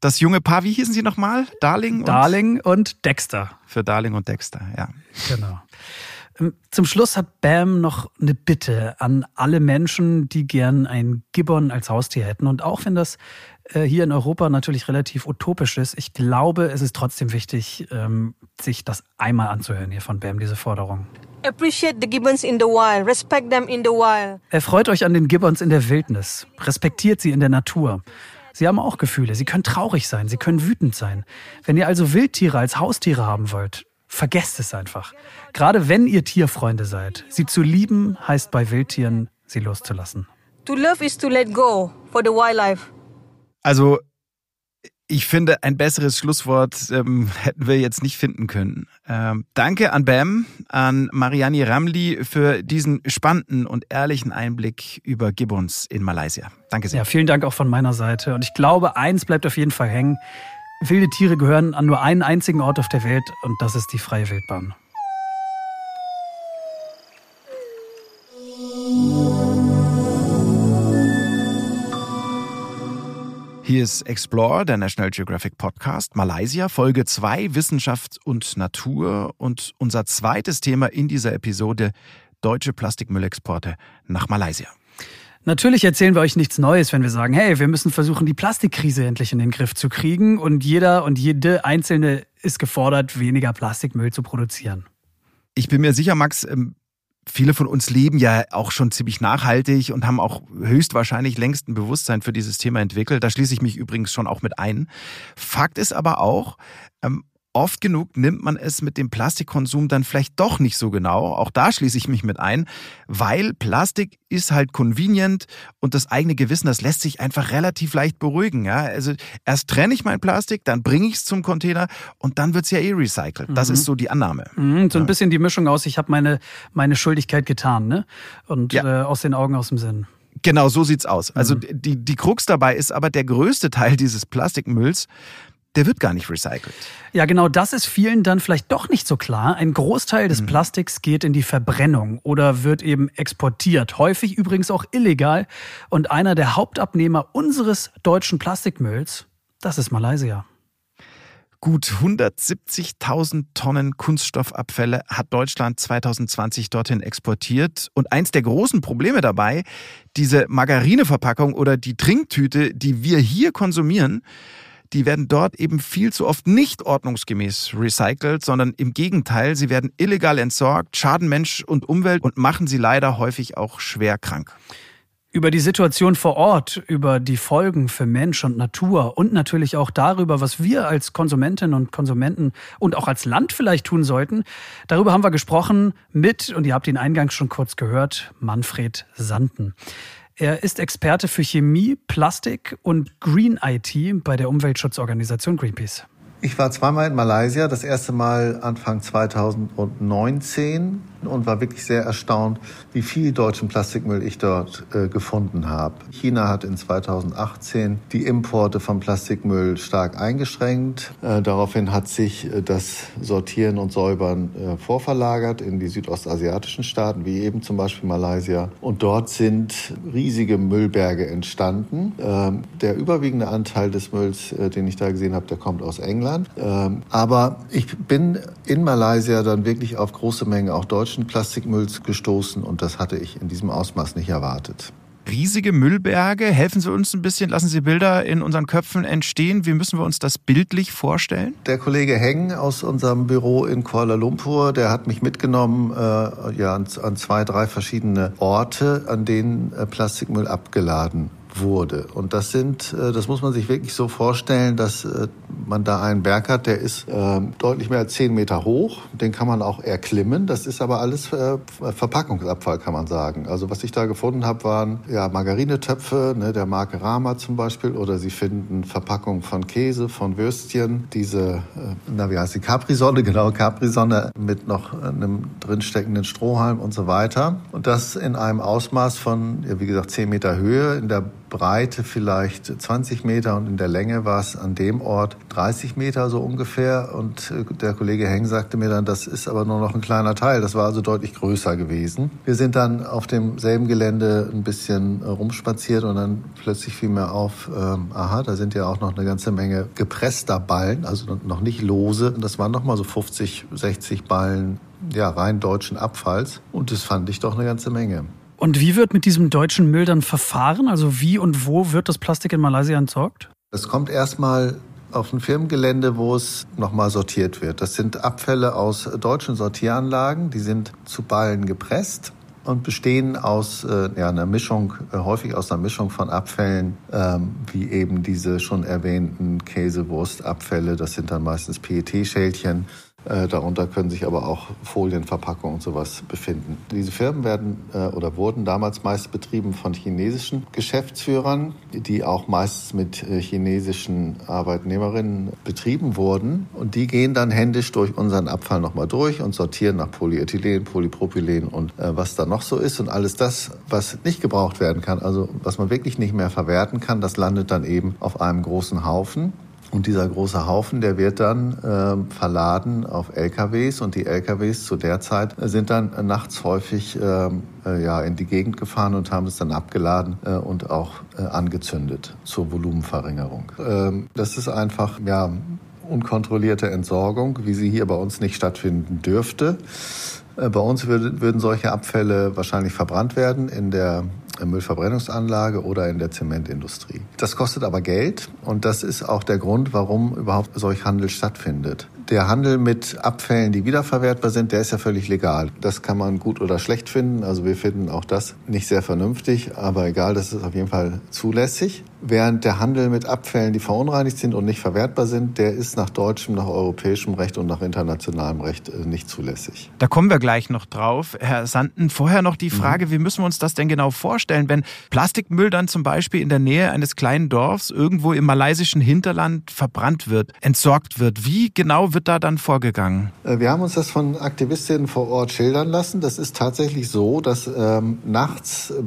das junge Paar, wie hießen sie nochmal? Darling? Und Darling und Dexter. Für Darling und Dexter, ja. Genau. Ähm, zum Schluss hat Bam noch eine Bitte an alle Menschen, die gern ein Gibbon als Haustier hätten. Und auch wenn das äh, hier in Europa natürlich relativ utopisch ist, ich glaube, es ist trotzdem wichtig, ähm, sich das einmal anzuhören hier von Bam, diese Forderung. Appreciate the gibbons in the wild. Respect them in the wild. Erfreut euch an den Gibbons in der Wildnis. Respektiert sie in der Natur. Sie haben auch Gefühle. Sie können traurig sein. Sie können wütend sein. Wenn ihr also Wildtiere als Haustiere haben wollt, vergesst es einfach. Gerade wenn ihr Tierfreunde seid. Sie zu lieben heißt bei Wildtieren, sie loszulassen. To love is to let go for the wildlife. Also ich finde, ein besseres Schlusswort ähm, hätten wir jetzt nicht finden können. Ähm, danke an Bam, an Mariani Ramli für diesen spannenden und ehrlichen Einblick über Gibbons in Malaysia. Danke sehr. Ja, vielen Dank auch von meiner Seite. Und ich glaube, eins bleibt auf jeden Fall hängen. Wilde Tiere gehören an nur einen einzigen Ort auf der Welt und das ist die freie Wildbahn. Hier ist Explore, der National Geographic Podcast, Malaysia, Folge 2, Wissenschaft und Natur. Und unser zweites Thema in dieser Episode, deutsche Plastikmüllexporte nach Malaysia. Natürlich erzählen wir euch nichts Neues, wenn wir sagen, hey, wir müssen versuchen, die Plastikkrise endlich in den Griff zu kriegen und jeder und jede Einzelne ist gefordert, weniger Plastikmüll zu produzieren. Ich bin mir sicher, Max, ähm, viele von uns leben ja auch schon ziemlich nachhaltig und haben auch höchstwahrscheinlich längst ein Bewusstsein für dieses Thema entwickelt. Da schließe ich mich übrigens schon auch mit ein. Fakt ist aber auch, ähm, Oft genug nimmt man es mit dem Plastikkonsum dann vielleicht doch nicht so genau. Auch da schließe ich mich mit ein, weil Plastik ist halt convenient und das eigene Gewissen, das lässt sich einfach relativ leicht beruhigen. Ja? Also erst trenne ich mein Plastik, dann bringe ich es zum Container und dann wird es ja eh recycelt. Das mhm. ist so die Annahme. Mhm, so ein bisschen die Mischung aus, ich habe meine, meine Schuldigkeit getan ne? und ja. äh, aus den Augen, aus dem Sinn. Genau, so sieht's aus. Also mhm. die, die Krux dabei ist aber der größte Teil dieses Plastikmülls, der wird gar nicht recycelt. Ja, genau das ist vielen dann vielleicht doch nicht so klar. Ein Großteil des mhm. Plastiks geht in die Verbrennung oder wird eben exportiert, häufig übrigens auch illegal. Und einer der Hauptabnehmer unseres deutschen Plastikmülls, das ist Malaysia. Gut 170.000 Tonnen Kunststoffabfälle hat Deutschland 2020 dorthin exportiert. Und eins der großen Probleme dabei, diese Margarineverpackung oder die Trinktüte, die wir hier konsumieren, die werden dort eben viel zu oft nicht ordnungsgemäß recycelt, sondern im Gegenteil, sie werden illegal entsorgt, schaden Mensch und Umwelt und machen sie leider häufig auch schwer krank. Über die Situation vor Ort, über die Folgen für Mensch und Natur und natürlich auch darüber, was wir als Konsumentinnen und Konsumenten und auch als Land vielleicht tun sollten. Darüber haben wir gesprochen mit, und ihr habt ihn eingangs schon kurz gehört, Manfred Sanden. Er ist Experte für Chemie, Plastik und Green IT bei der Umweltschutzorganisation Greenpeace. Ich war zweimal in Malaysia, das erste Mal Anfang 2019 und war wirklich sehr erstaunt, wie viel deutschen Plastikmüll ich dort äh, gefunden habe. China hat in 2018 die Importe von Plastikmüll stark eingeschränkt. Äh, daraufhin hat sich äh, das Sortieren und Säubern äh, vorverlagert in die südostasiatischen Staaten, wie eben zum Beispiel Malaysia. Und dort sind riesige Müllberge entstanden. Ähm, der überwiegende Anteil des Mülls, äh, den ich da gesehen habe, der kommt aus England. Ähm, aber ich bin in Malaysia dann wirklich auf große Mengen auch deutschen Plastikmülls gestoßen und das hatte ich in diesem Ausmaß nicht erwartet riesige Müllberge. Helfen Sie uns ein bisschen, lassen Sie Bilder in unseren Köpfen entstehen. Wie müssen wir uns das bildlich vorstellen? Der Kollege Heng aus unserem Büro in Kuala Lumpur, der hat mich mitgenommen äh, ja, an, an, zwei, drei verschiedene Orte, an denen äh, Plastikmüll abgeladen wurde. Und das sind, äh, das muss man sich wirklich so vorstellen, dass äh, man da einen Berg hat, der ist äh, deutlich mehr als zehn Meter hoch. Den kann man auch erklimmen. Das ist aber alles Verpackungsabfall, kann man sagen. Also was ich da gefunden habe, waren ja Margarinetöpfe, ne, der Marke Rama zum Beispiel, oder Sie finden Verpackungen von Käse, von Würstchen, diese, na wie heißt die Capri-Sonne, genau Capri-Sonne mit noch einem drinsteckenden Strohhalm und so weiter. Und das in einem Ausmaß von, ja, wie gesagt, zehn Meter Höhe. In der Breite vielleicht 20 Meter und in der Länge war es an dem Ort 30 Meter so ungefähr. Und äh, der Kollege Heng sagte mir dann, das ist aber nur noch ein kleiner Teil. Das war also deutlich größer gewesen. Wir sind dann auf demselben Gelände ein bisschen rumspaziert und dann plötzlich fiel mir auf, ähm, aha, da sind ja auch noch eine ganze Menge gepresster Ballen, also noch nicht lose. Und das waren noch mal so 50, 60 Ballen ja, rein deutschen Abfalls. Und das fand ich doch eine ganze Menge. Und wie wird mit diesem deutschen Müll dann verfahren? Also wie und wo wird das Plastik in Malaysia entsorgt? Es kommt erstmal auf ein Firmengelände, wo es nochmal sortiert wird. Das sind Abfälle aus deutschen Sortieranlagen, die sind zu Ballen gepresst und bestehen aus äh, ja, einer Mischung, äh, häufig aus einer Mischung von Abfällen, ähm, wie eben diese schon erwähnten Käsewurstabfälle. Das sind dann meistens PET-Schälchen darunter können sich aber auch Folienverpackungen und sowas befinden. Diese Firmen werden äh, oder wurden damals meist betrieben von chinesischen Geschäftsführern, die auch meist mit äh, chinesischen Arbeitnehmerinnen betrieben wurden. Und die gehen dann händisch durch unseren Abfall nochmal durch und sortieren nach Polyethylen, Polypropylen und was da noch so ist. Und alles das, was nicht gebraucht werden kann, also was man wirklich nicht mehr verwerten kann, das landet dann eben auf einem großen Haufen. Und dieser große Haufen, der wird dann äh, verladen auf LKWs und die LKWs zu der Zeit sind dann nachts häufig ähm, äh, ja, in die Gegend gefahren und haben es dann abgeladen äh, und auch äh, angezündet zur Volumenverringerung. Ähm, das ist einfach ja, unkontrollierte Entsorgung, wie sie hier bei uns nicht stattfinden dürfte. Äh, bei uns würden solche Abfälle wahrscheinlich verbrannt werden in der Müllverbrennungsanlage oder in der Zementindustrie. Das kostet aber Geld und das ist auch der Grund, warum überhaupt solch Handel stattfindet. Der Handel mit Abfällen, die wiederverwertbar sind, der ist ja völlig legal. Das kann man gut oder schlecht finden. Also wir finden auch das nicht sehr vernünftig, aber egal, das ist auf jeden Fall zulässig. Während der Handel mit Abfällen, die verunreinigt sind und nicht verwertbar sind, der ist nach deutschem, nach europäischem Recht und nach internationalem Recht äh, nicht zulässig. Da kommen wir gleich noch drauf. Herr Sanden, vorher noch die mhm. Frage, mhm. wie müssen wir uns das denn genau vorstellen, wenn Plastikmüll dann zum Beispiel in der Nähe eines kleinen Dorfs irgendwo im malaysischen Hinterland verbrannt wird, entsorgt wird? Wie genau wird da dann vorgegangen? Äh, wir haben uns das von Aktivistinnen vor Ort schildern lassen. Das ist tatsächlich so, dass ähm, nachts äh,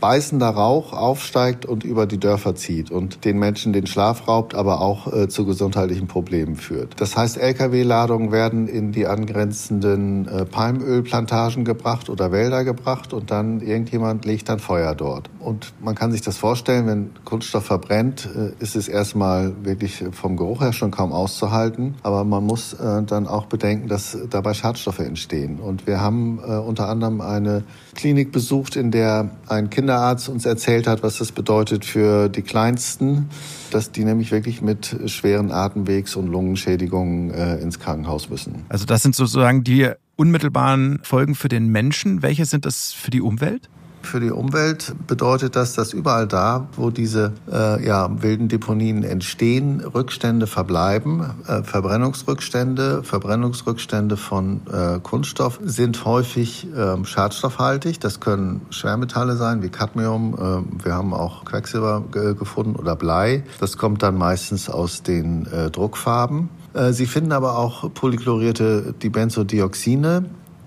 beißender Rauch aufsteigt und über die Dörfer zieht und den Menschen den Schlaf raubt, aber auch äh, zu gesundheitlichen Problemen führt. Das heißt, Lkw-Ladungen werden in die angrenzenden äh, Palmölplantagen gebracht oder Wälder gebracht und dann irgendjemand legt dann Feuer dort. Und man kann sich das vorstellen, wenn Kunststoff verbrennt, äh, ist es erstmal wirklich vom Geruch her schon kaum auszuhalten. Aber man muss äh, dann auch bedenken, dass dabei Schadstoffe entstehen. Und wir haben äh, unter anderem eine Klinik besucht, in der ein Kind Kinderarzt uns erzählt hat, was das bedeutet für die Kleinsten, dass die nämlich wirklich mit schweren Atemwegs- und Lungenschädigungen äh, ins Krankenhaus müssen. Also das sind sozusagen die unmittelbaren Folgen für den Menschen. Welche sind das für die Umwelt? Für die Umwelt bedeutet das, dass überall da, wo diese äh, ja, wilden Deponien entstehen, Rückstände verbleiben. Äh, Verbrennungsrückstände, Verbrennungsrückstände von äh, Kunststoff sind häufig äh, schadstoffhaltig. Das können Schwermetalle sein wie Cadmium. Äh, wir haben auch Quecksilber gefunden oder Blei. Das kommt dann meistens aus den äh, Druckfarben. Äh, Sie finden aber auch polychlorierte Dibenzodioxine.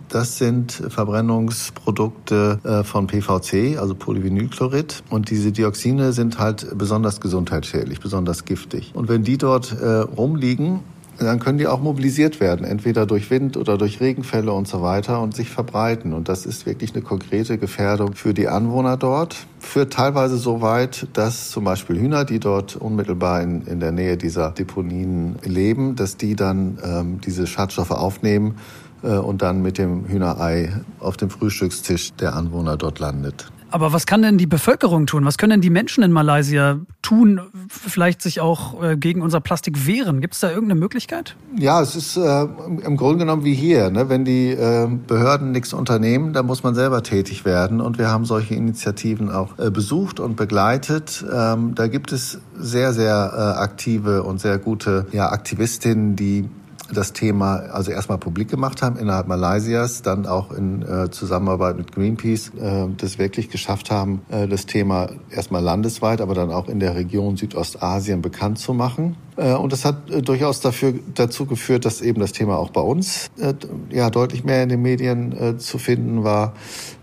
Das sind Verbrennungsprodukte äh, von PVC, also Polyvinylchlorid. Und diese Dioxine sind halt besonders gesundheitsschädlich, besonders giftig. Und wenn die dort äh, rumliegen, dann können die auch mobilisiert werden, entweder durch Wind oder durch Regenfälle und so weiter und sich verbreiten. Und das ist wirklich eine konkrete Gefährdung für die Anwohner dort. Führt teilweise so weit, dass zum Beispiel Hühner, die dort unmittelbar in, in der Nähe dieser Deponien leben, dass die dann ähm, diese Schadstoffe aufnehmen und dann mit dem Hühnerei auf dem Frühstückstisch der Anwohner dort landet. Aber was kann denn die Bevölkerung tun? Was können denn die Menschen in Malaysia tun? Vielleicht sich auch äh, gegen unser Plastik wehren? Gibt es da irgendeine Möglichkeit? Ja, es ist äh, im Grunde genommen wie hier. Ne? Wenn die äh, Behörden nichts unternehmen, dann muss man selber tätig werden. Und wir haben solche Initiativen auch äh, besucht und begleitet. Ähm, da gibt es sehr, sehr äh, aktive und sehr gute ja, Aktivistinnen, die das Thema also erstmal publik gemacht haben innerhalb Malaysias, dann auch in äh, Zusammenarbeit mit Greenpeace äh, das wirklich geschafft haben, äh, das Thema erstmal landesweit, aber dann auch in der Region Südostasien bekannt zu machen. Äh, und das hat äh, durchaus dafür, dazu geführt, dass eben das Thema auch bei uns äh, ja, deutlich mehr in den Medien zu finden war.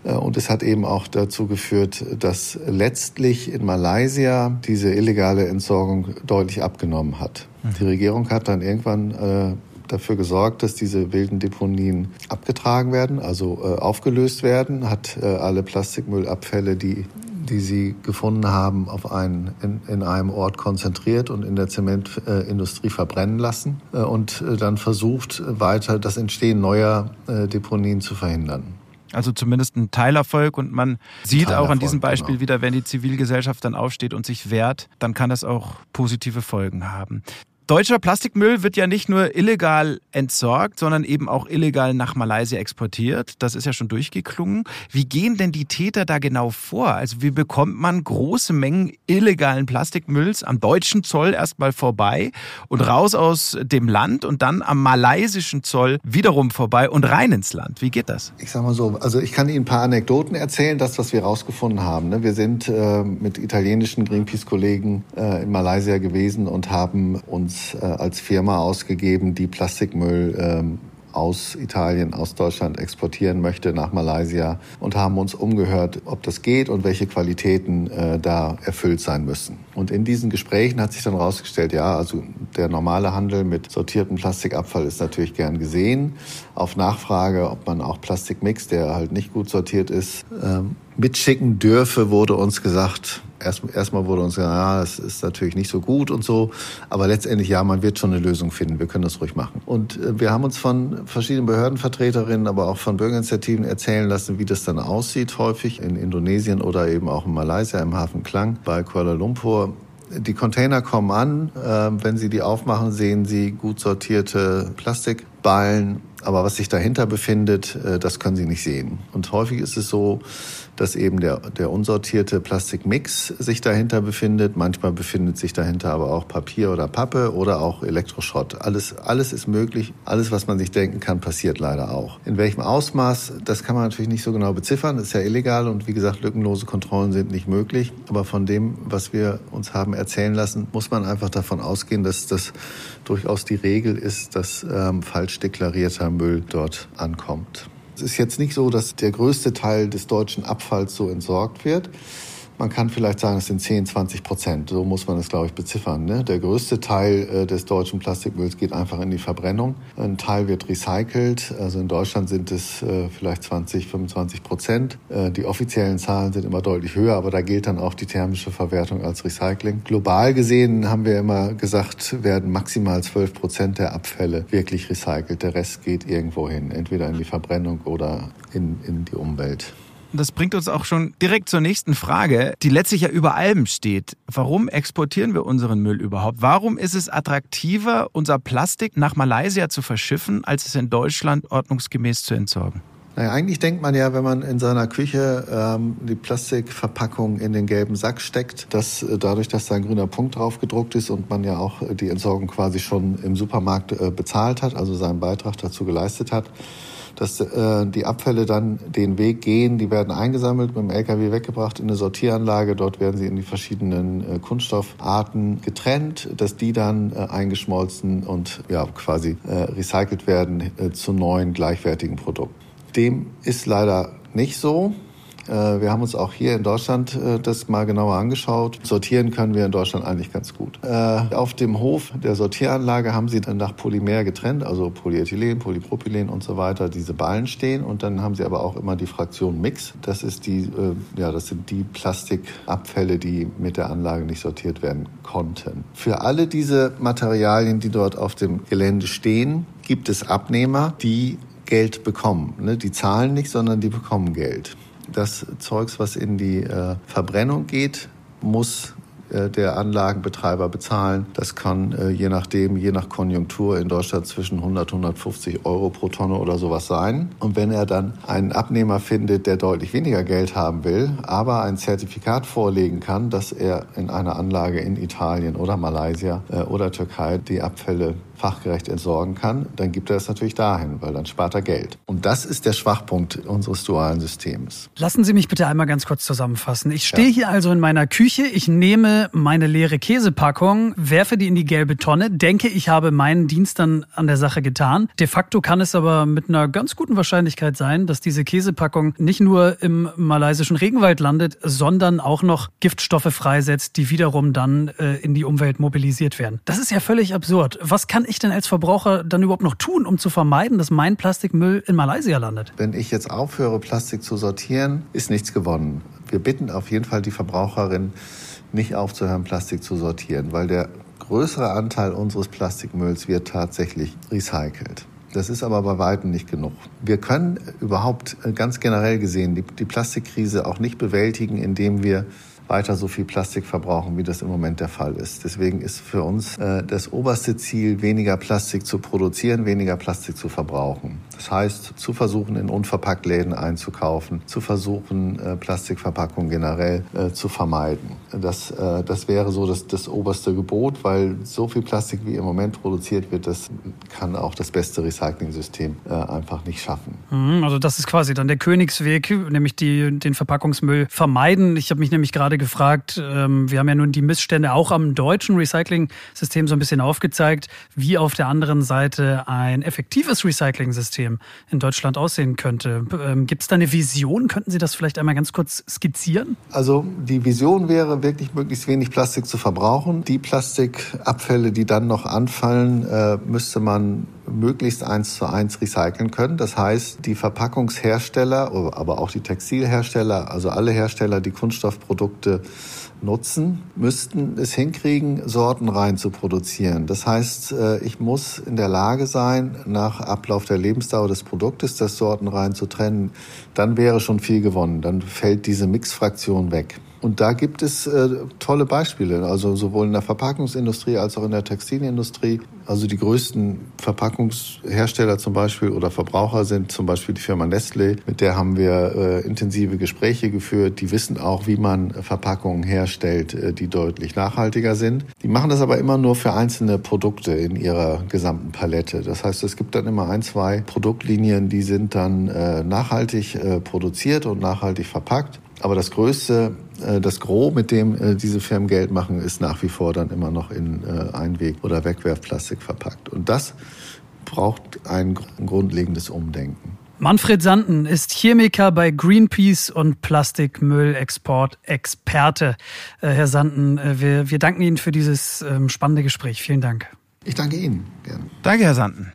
Und es hat eben auch dazu geführt, dass letztlich in Malaysia diese illegale Entsorgung deutlich abgenommen hat. Mhm. Die Regierung hat dann irgendwann dafür gesorgt, dass diese wilden Deponien abgetragen werden, also äh, aufgelöst werden, hat äh, alle Plastikmüllabfälle, die die sie gefunden haben, auf einen, in, in einem Ort konzentriert und in der Zementindustrie verbrennen lassen äh, und äh, dann versucht, weiter das Entstehen neuer äh, Deponien zu verhindern. Also zumindest ein Teilerfolg und man sieht Teilerfolg, auch an diesem Beispiel genau. wieder, wenn die Zivilgesellschaft dann aufsteht und sich wehrt, dann kann das auch positive Folgen haben. Deutscher Plastikmüll wird ja nicht nur illegal entsorgt, sondern eben auch illegal nach Malaysia exportiert. Das ist ja schon durchgeklungen. Wie gehen denn die Täter da genau vor? Also wie bekommt man große Mengen illegalen Plastikmülls am deutschen Zoll erstmal vorbei und raus aus dem Land und dann am malaysischen Zoll wiederum vorbei und rein ins Land? Wie geht das? Ich sag mal so, also ich kann Ihnen ein paar Anekdoten erzählen, das, was wir rausgefunden haben. Ne? Wir sind äh, mit italienischen Greenpeace-Kollegen äh, in Malaysia gewesen und haben uns uns äh, als Firma ausgegeben, die Plastikmüll ähm, aus Italien, aus Deutschland exportieren möchte nach Malaysia und haben uns umgehört, ob das geht und welche Qualitäten äh, da erfüllt sein müssen. Und in diesen Gesprächen hat sich dann herausgestellt, ja, also der normale Handel mit sortiertem Plastikabfall ist natürlich gern gesehen. Auf Nachfrage, ob man auch Plastik mixt, der halt nicht gut sortiert ist, ähm, mitschicken dürfe, wurde uns gesagt, erst, erstmal wurde uns gesagt, ja, das ist natürlich nicht so gut und so, aber letztendlich ja, man wird schon eine Lösung finden, wir können das ruhig machen. Und äh, wir haben uns von verschiedenen Behördenvertreterinnen, aber auch von Bürgerinitiativen erzählen lassen, wie das dann aussieht, häufig in Indonesien oder eben auch in Malaysia im Hafen Klang bei Kuala Lumpur. Die Container kommen an, äh, wenn Sie die aufmachen, sehen Sie gut sortierte Plastikballen, aber was sich dahinter befindet, äh, das können Sie nicht sehen. Und häufig ist es so, dass eben der, der unsortierte Plastikmix sich dahinter befindet. Manchmal befindet sich dahinter aber auch Papier oder Pappe oder auch Elektroschrott. Alles, alles ist möglich. Alles, was man sich denken kann, passiert leider auch. In welchem Ausmaß, das kann man natürlich nicht so genau beziffern. Das ist ja illegal und wie gesagt, lückenlose Kontrollen sind nicht möglich. Aber von dem, was wir uns haben erzählen lassen, muss man einfach davon ausgehen, dass das durchaus die Regel ist, dass ähm, falsch deklarierter Müll dort ankommt. Es ist jetzt nicht so, dass der größte Teil des deutschen Abfalls so entsorgt wird. Man kann vielleicht sagen, es sind 10, 20 Prozent. So muss man es, glaube ich, beziffern. Ne? Der größte Teil äh, des deutschen Plastikmülls geht einfach in die Verbrennung. Ein Teil wird recycelt. Also in Deutschland sind es äh, vielleicht 20, 25 Prozent. Äh, die offiziellen Zahlen sind immer deutlich höher, aber da gilt dann auch die thermische Verwertung als Recycling. Global gesehen haben wir immer gesagt, werden maximal 12 Prozent der Abfälle wirklich recycelt. Der Rest geht irgendwo hin, entweder in die Verbrennung oder in, in die Umwelt. Das bringt uns auch schon direkt zur nächsten Frage, die letztlich ja über allem steht. Warum exportieren wir unseren Müll überhaupt? Warum ist es attraktiver, unser Plastik nach Malaysia zu verschiffen, als es in Deutschland ordnungsgemäß zu entsorgen? Naja, eigentlich denkt man ja, wenn man in seiner Küche ähm, die Plastikverpackung in den gelben Sack steckt, dass äh, dadurch, dass da ein grüner Punkt drauf gedruckt ist und man ja auch äh, die Entsorgung quasi schon im Supermarkt äh, bezahlt hat, also seinen Beitrag dazu geleistet hat, dass äh, die Abfälle dann den Weg gehen, die werden eingesammelt, mit dem LKW weggebracht in eine Sortieranlage, dort werden sie in die verschiedenen äh, Kunststoffarten getrennt, dass die dann äh, eingeschmolzen und ja quasi äh, recycelt werden äh, zu neuen gleichwertigen Produkten. Dem ist leider nicht so. Äh, wir haben uns auch hier in Deutschland äh, das mal genauer angeschaut. Sortieren können wir in Deutschland eigentlich ganz gut. Äh, auf dem Hof der Sortieranlage haben sie dann nach Polymer getrennt, also Polyethylen, Polypropylen und so weiter, diese Ballen stehen. Und dann haben sie aber auch immer die Fraktion Mix. Das ist die, ja, das sind die Plastikabfälle, die mit der Anlage nicht sortiert werden konnten. Für alle diese Materialien, die dort auf dem Gelände stehen, gibt es Abnehmer, die Geld bekommen. Ne? Die zahlen nicht, sondern die bekommen Geld. Das Zeugs, was in die äh, Verbrennung geht, muss äh, der Anlagenbetreiber bezahlen. Das kann äh, je nachdem, je nach Konjunktur in Deutschland zwischen 100 und 150 Euro pro Tonne oder sowas sein. Und wenn er dann einen Abnehmer findet, der deutlich weniger Geld haben will, aber ein Zertifikat vorlegen kann, dass er in einer Anlage in Italien oder Malaysia äh, oder Türkei die Abfälle fachgerecht entsorgen kann, dann gibt er es natürlich dahin, weil dann spart er Geld. Und das ist der Schwachpunkt unseres dualen Systems. Lassen Sie mich bitte einmal ganz kurz zusammenfassen. Ich stehe ja. hier also in meiner Küche, ich nehme meine leere Käsepackung, werfe die in die gelbe Tonne, denke, ich habe meinen Dienst dann an der Sache getan. De facto kann es aber mit einer ganz guten Wahrscheinlichkeit sein, dass diese Käsepackung nicht nur im malaysischen Regenwald landet, sondern auch noch Giftstoffe freisetzt, die wiederum dann äh, in die Umwelt mobilisiert werden. Das ist ja völlig absurd. Was kann ich denn als Verbraucher dann überhaupt noch tun, um zu vermeiden, dass mein Plastikmüll in Malaysia landet? Wenn ich jetzt aufhöre, Plastik zu sortieren, ist nichts gewonnen. Wir bitten auf jeden Fall die Verbraucherin, nicht aufzuhören, Plastik zu sortieren, weil der größere Anteil unseres Plastikmülls wird tatsächlich recycelt. Das ist aber bei weitem nicht genug. Wir können überhaupt ganz generell gesehen die, die Plastikkrise auch nicht bewältigen, indem wir weiter so viel Plastik verbrauchen, wie das im Moment der Fall ist. Deswegen ist für uns äh, das oberste Ziel, weniger Plastik zu produzieren, weniger Plastik zu verbrauchen. Das heißt, zu versuchen, in Unverpacktläden einzukaufen, zu versuchen, äh, Plastikverpackungen generell äh, zu vermeiden. Das, äh, das wäre so das, das oberste Gebot, weil so viel Plastik, wie im Moment produziert wird, das kann auch das beste Recycling-System äh, einfach nicht schaffen. Mhm, also das ist quasi dann der Königsweg, nämlich die, den Verpackungsmüll vermeiden. Ich habe mich nämlich gerade gefragt, ähm, wir haben ja nun die Missstände auch am deutschen Recycling-System so ein bisschen aufgezeigt, wie auf der anderen Seite ein effektives Recycling-System in Deutschland aussehen könnte. Ähm, Gibt es da eine Vision? Könnten Sie das vielleicht einmal ganz kurz skizzieren? Also die Vision wäre wirklich möglichst wenig Plastik zu verbrauchen. Die Plastikabfälle, die dann noch anfallen, äh, müsste man möglichst eins zu eins recyceln können. Das heißt, die Verpackungshersteller, aber auch die Textilhersteller, also alle Hersteller, die Kunststoffprodukte nutzen, müssten es hinkriegen, sortenrein zu produzieren. Das heißt, äh, ich muss in der Lage sein, nach Ablauf der Lebensdauer des Produktes das sortenrein zu trennen. Dann wäre schon viel gewonnen. Dann fällt diese Mixfraktion weg. Und da gibt es äh, tolle Beispiele, also sowohl in der Verpackungsindustrie als auch in der Textilindustrie. Also die größten Verpackungshersteller zum Beispiel oder Verbraucher sind zum Beispiel die Firma Nestlé. Mit der haben wir äh, intensive Gespräche geführt. Die wissen auch, wie man Verpackungen herstellt, äh, die deutlich nachhaltiger sind. Die machen das aber immer nur für einzelne Produkte in ihrer gesamten Palette. Das heißt, es gibt dann immer ein, zwei Produktlinien, die sind dann äh, nachhaltig äh, produziert und nachhaltig verpackt. Aber das Größte, das Gros, mit dem äh, diese Firmen Geld machen, ist nach wie vor dann immer noch in äh, Einweg- oder Wegwerfplastik verpackt. Und das braucht ein grundlegendes Umdenken. Manfred Sanden ist Chemiker bei Greenpeace und Plastikmüllexport-Experte. Herr Sanden, wir, wir danken Ihnen für dieses ähm, spannende Gespräch. Vielen Dank. Ich danke Ihnen. Gerne. Danke, Herr Sanden.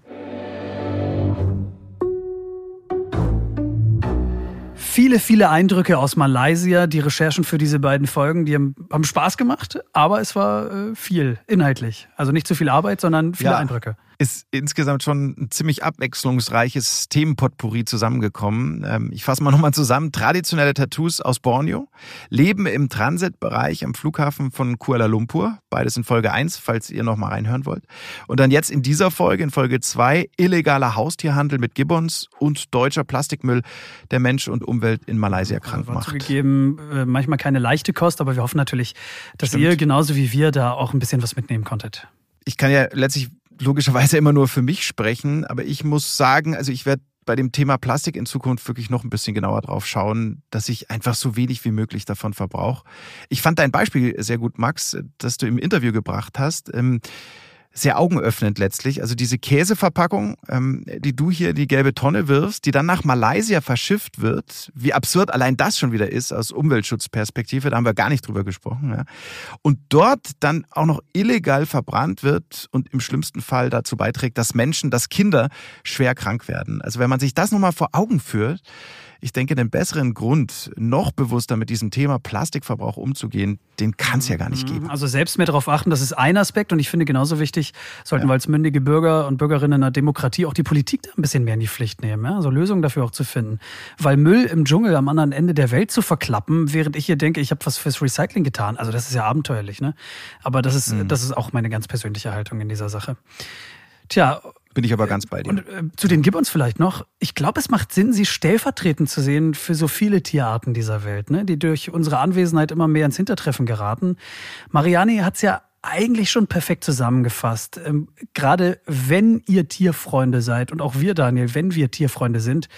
Viele, viele Eindrücke aus Malaysia. Die Recherchen für diese beiden Folgen, die haben, haben Spaß gemacht, aber es war äh, viel inhaltlich. Also nicht zu viel Arbeit, sondern viele ja. Eindrücke. Ist insgesamt schon ein ziemlich abwechslungsreiches Themenpotpourri zusammengekommen. Ähm, ich fasse mal nochmal zusammen. Traditionelle Tattoos aus Borneo, Leben im Transitbereich am Flughafen von Kuala Lumpur, beides in Folge 1, falls ihr nochmal reinhören wollt. Und dann jetzt in dieser Folge, in Folge 2, illegaler Haustierhandel mit Gibbons und deutscher Plastikmüll, der Mensch und Umwelt in Malaysia krank macht. Zugegeben, äh, manchmal keine leichte Kost, aber wir hoffen natürlich, dass Stimmt. ihr genauso wie wir da auch ein bisschen was mitnehmen konntet. Ich kann ja letztlich logischerweise immer nur für mich sprechen, aber ich muss sagen, also ich werde bei dem Thema Plastik in Zukunft wirklich noch ein bisschen genauer drauf schauen, dass ich einfach so wenig wie möglich davon verbrauche. Ich fand dein Beispiel sehr gut, Max, das du im Interview gebracht hast. Ähm, sehr augenöffnend letztlich. Also diese Käseverpackung, ähm, die du hier in die gelbe Tonne wirfst, die dann nach Malaysia verschifft wird, wie absurd allein das schon wieder ist aus Umweltschutzperspektive, da haben wir gar nicht drüber gesprochen. Ja. Und dort dann auch noch illegal verbrannt wird und im schlimmsten Fall dazu beiträgt, dass Menschen, dass Kinder schwer krank werden. Also wenn man sich das nochmal vor Augen führt, ich denke, den besseren Grund, noch bewusster mit diesem Thema Plastikverbrauch umzugehen, den kann es ja gar nicht geben. Also selbst mehr darauf achten, das ist ein Aspekt und ich finde genauso wichtig, sollten ja. wir als mündige Bürger und Bürgerinnen in einer Demokratie auch die Politik da ein bisschen mehr in die Pflicht nehmen, ja? also Lösungen dafür auch zu finden. Weil Müll im Dschungel am anderen Ende der Welt zu verklappen, während ich hier denke, ich habe was fürs Recycling getan, also das ist ja abenteuerlich, ne? Aber das ist, mhm. das ist auch meine ganz persönliche Haltung in dieser Sache. Tja, bin ich aber ganz bei dir. Und äh, zu den Gibbons vielleicht noch. Ich glaube, es macht Sinn, sie stellvertretend zu sehen für so viele Tierarten dieser Welt, ne? die durch unsere Anwesenheit immer mehr ins Hintertreffen geraten. Mariani hat es ja eigentlich schon perfekt zusammengefasst. Ähm, Gerade wenn ihr Tierfreunde seid und auch wir, Daniel, wenn wir Tierfreunde sind,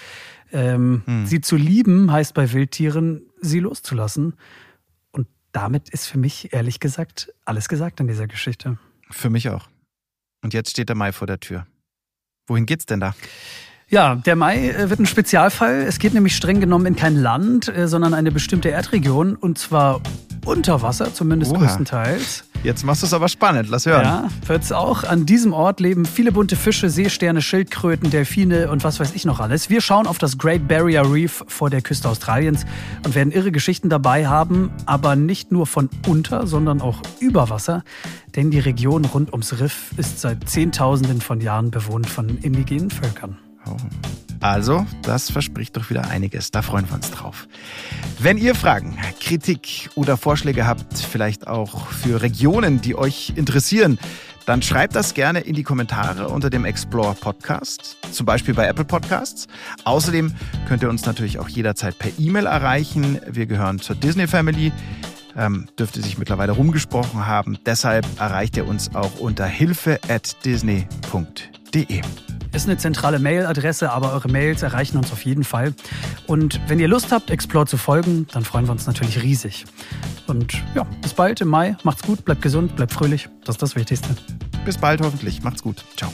ähm, hm. sie zu lieben heißt bei Wildtieren, sie loszulassen. Und damit ist für mich ehrlich gesagt alles gesagt in dieser Geschichte. Für mich auch. Und jetzt steht der Mai vor der Tür. Wohin geht's denn da? Ja, der Mai äh, wird ein Spezialfall. Es geht nämlich streng genommen in kein Land, äh, sondern eine bestimmte Erdregion und zwar unter Wasser, zumindest Oha. größtenteils. Jetzt machst du es aber spannend, lass hören. Ja, wird's auch. An diesem Ort leben viele bunte Fische, Seesterne, Schildkröten, Delfine und was weiß ich noch alles. Wir schauen auf das Great Barrier Reef vor der Küste Australiens und werden irre Geschichten dabei haben, aber nicht nur von unter, sondern auch über Wasser. Denn die Region rund ums Riff ist seit Zehntausenden von Jahren bewohnt von indigenen Völkern. Also, das verspricht doch wieder einiges. Da freuen wir uns drauf. Wenn ihr Fragen, Kritik oder Vorschläge habt, vielleicht auch für Regionen, die euch interessieren, dann schreibt das gerne in die Kommentare unter dem Explore Podcast, zum Beispiel bei Apple Podcasts. Außerdem könnt ihr uns natürlich auch jederzeit per E-Mail erreichen. Wir gehören zur Disney Family. Ähm, dürfte sich mittlerweile rumgesprochen haben. Deshalb erreicht ihr uns auch unter hilfe at disney.de. Ist eine zentrale Mailadresse, aber eure Mails erreichen uns auf jeden Fall. Und wenn ihr Lust habt, Explore zu folgen, dann freuen wir uns natürlich riesig. Und ja, bis bald im Mai. Macht's gut, bleibt gesund, bleibt fröhlich. Das ist das Wichtigste. Bis bald hoffentlich. Macht's gut. Ciao.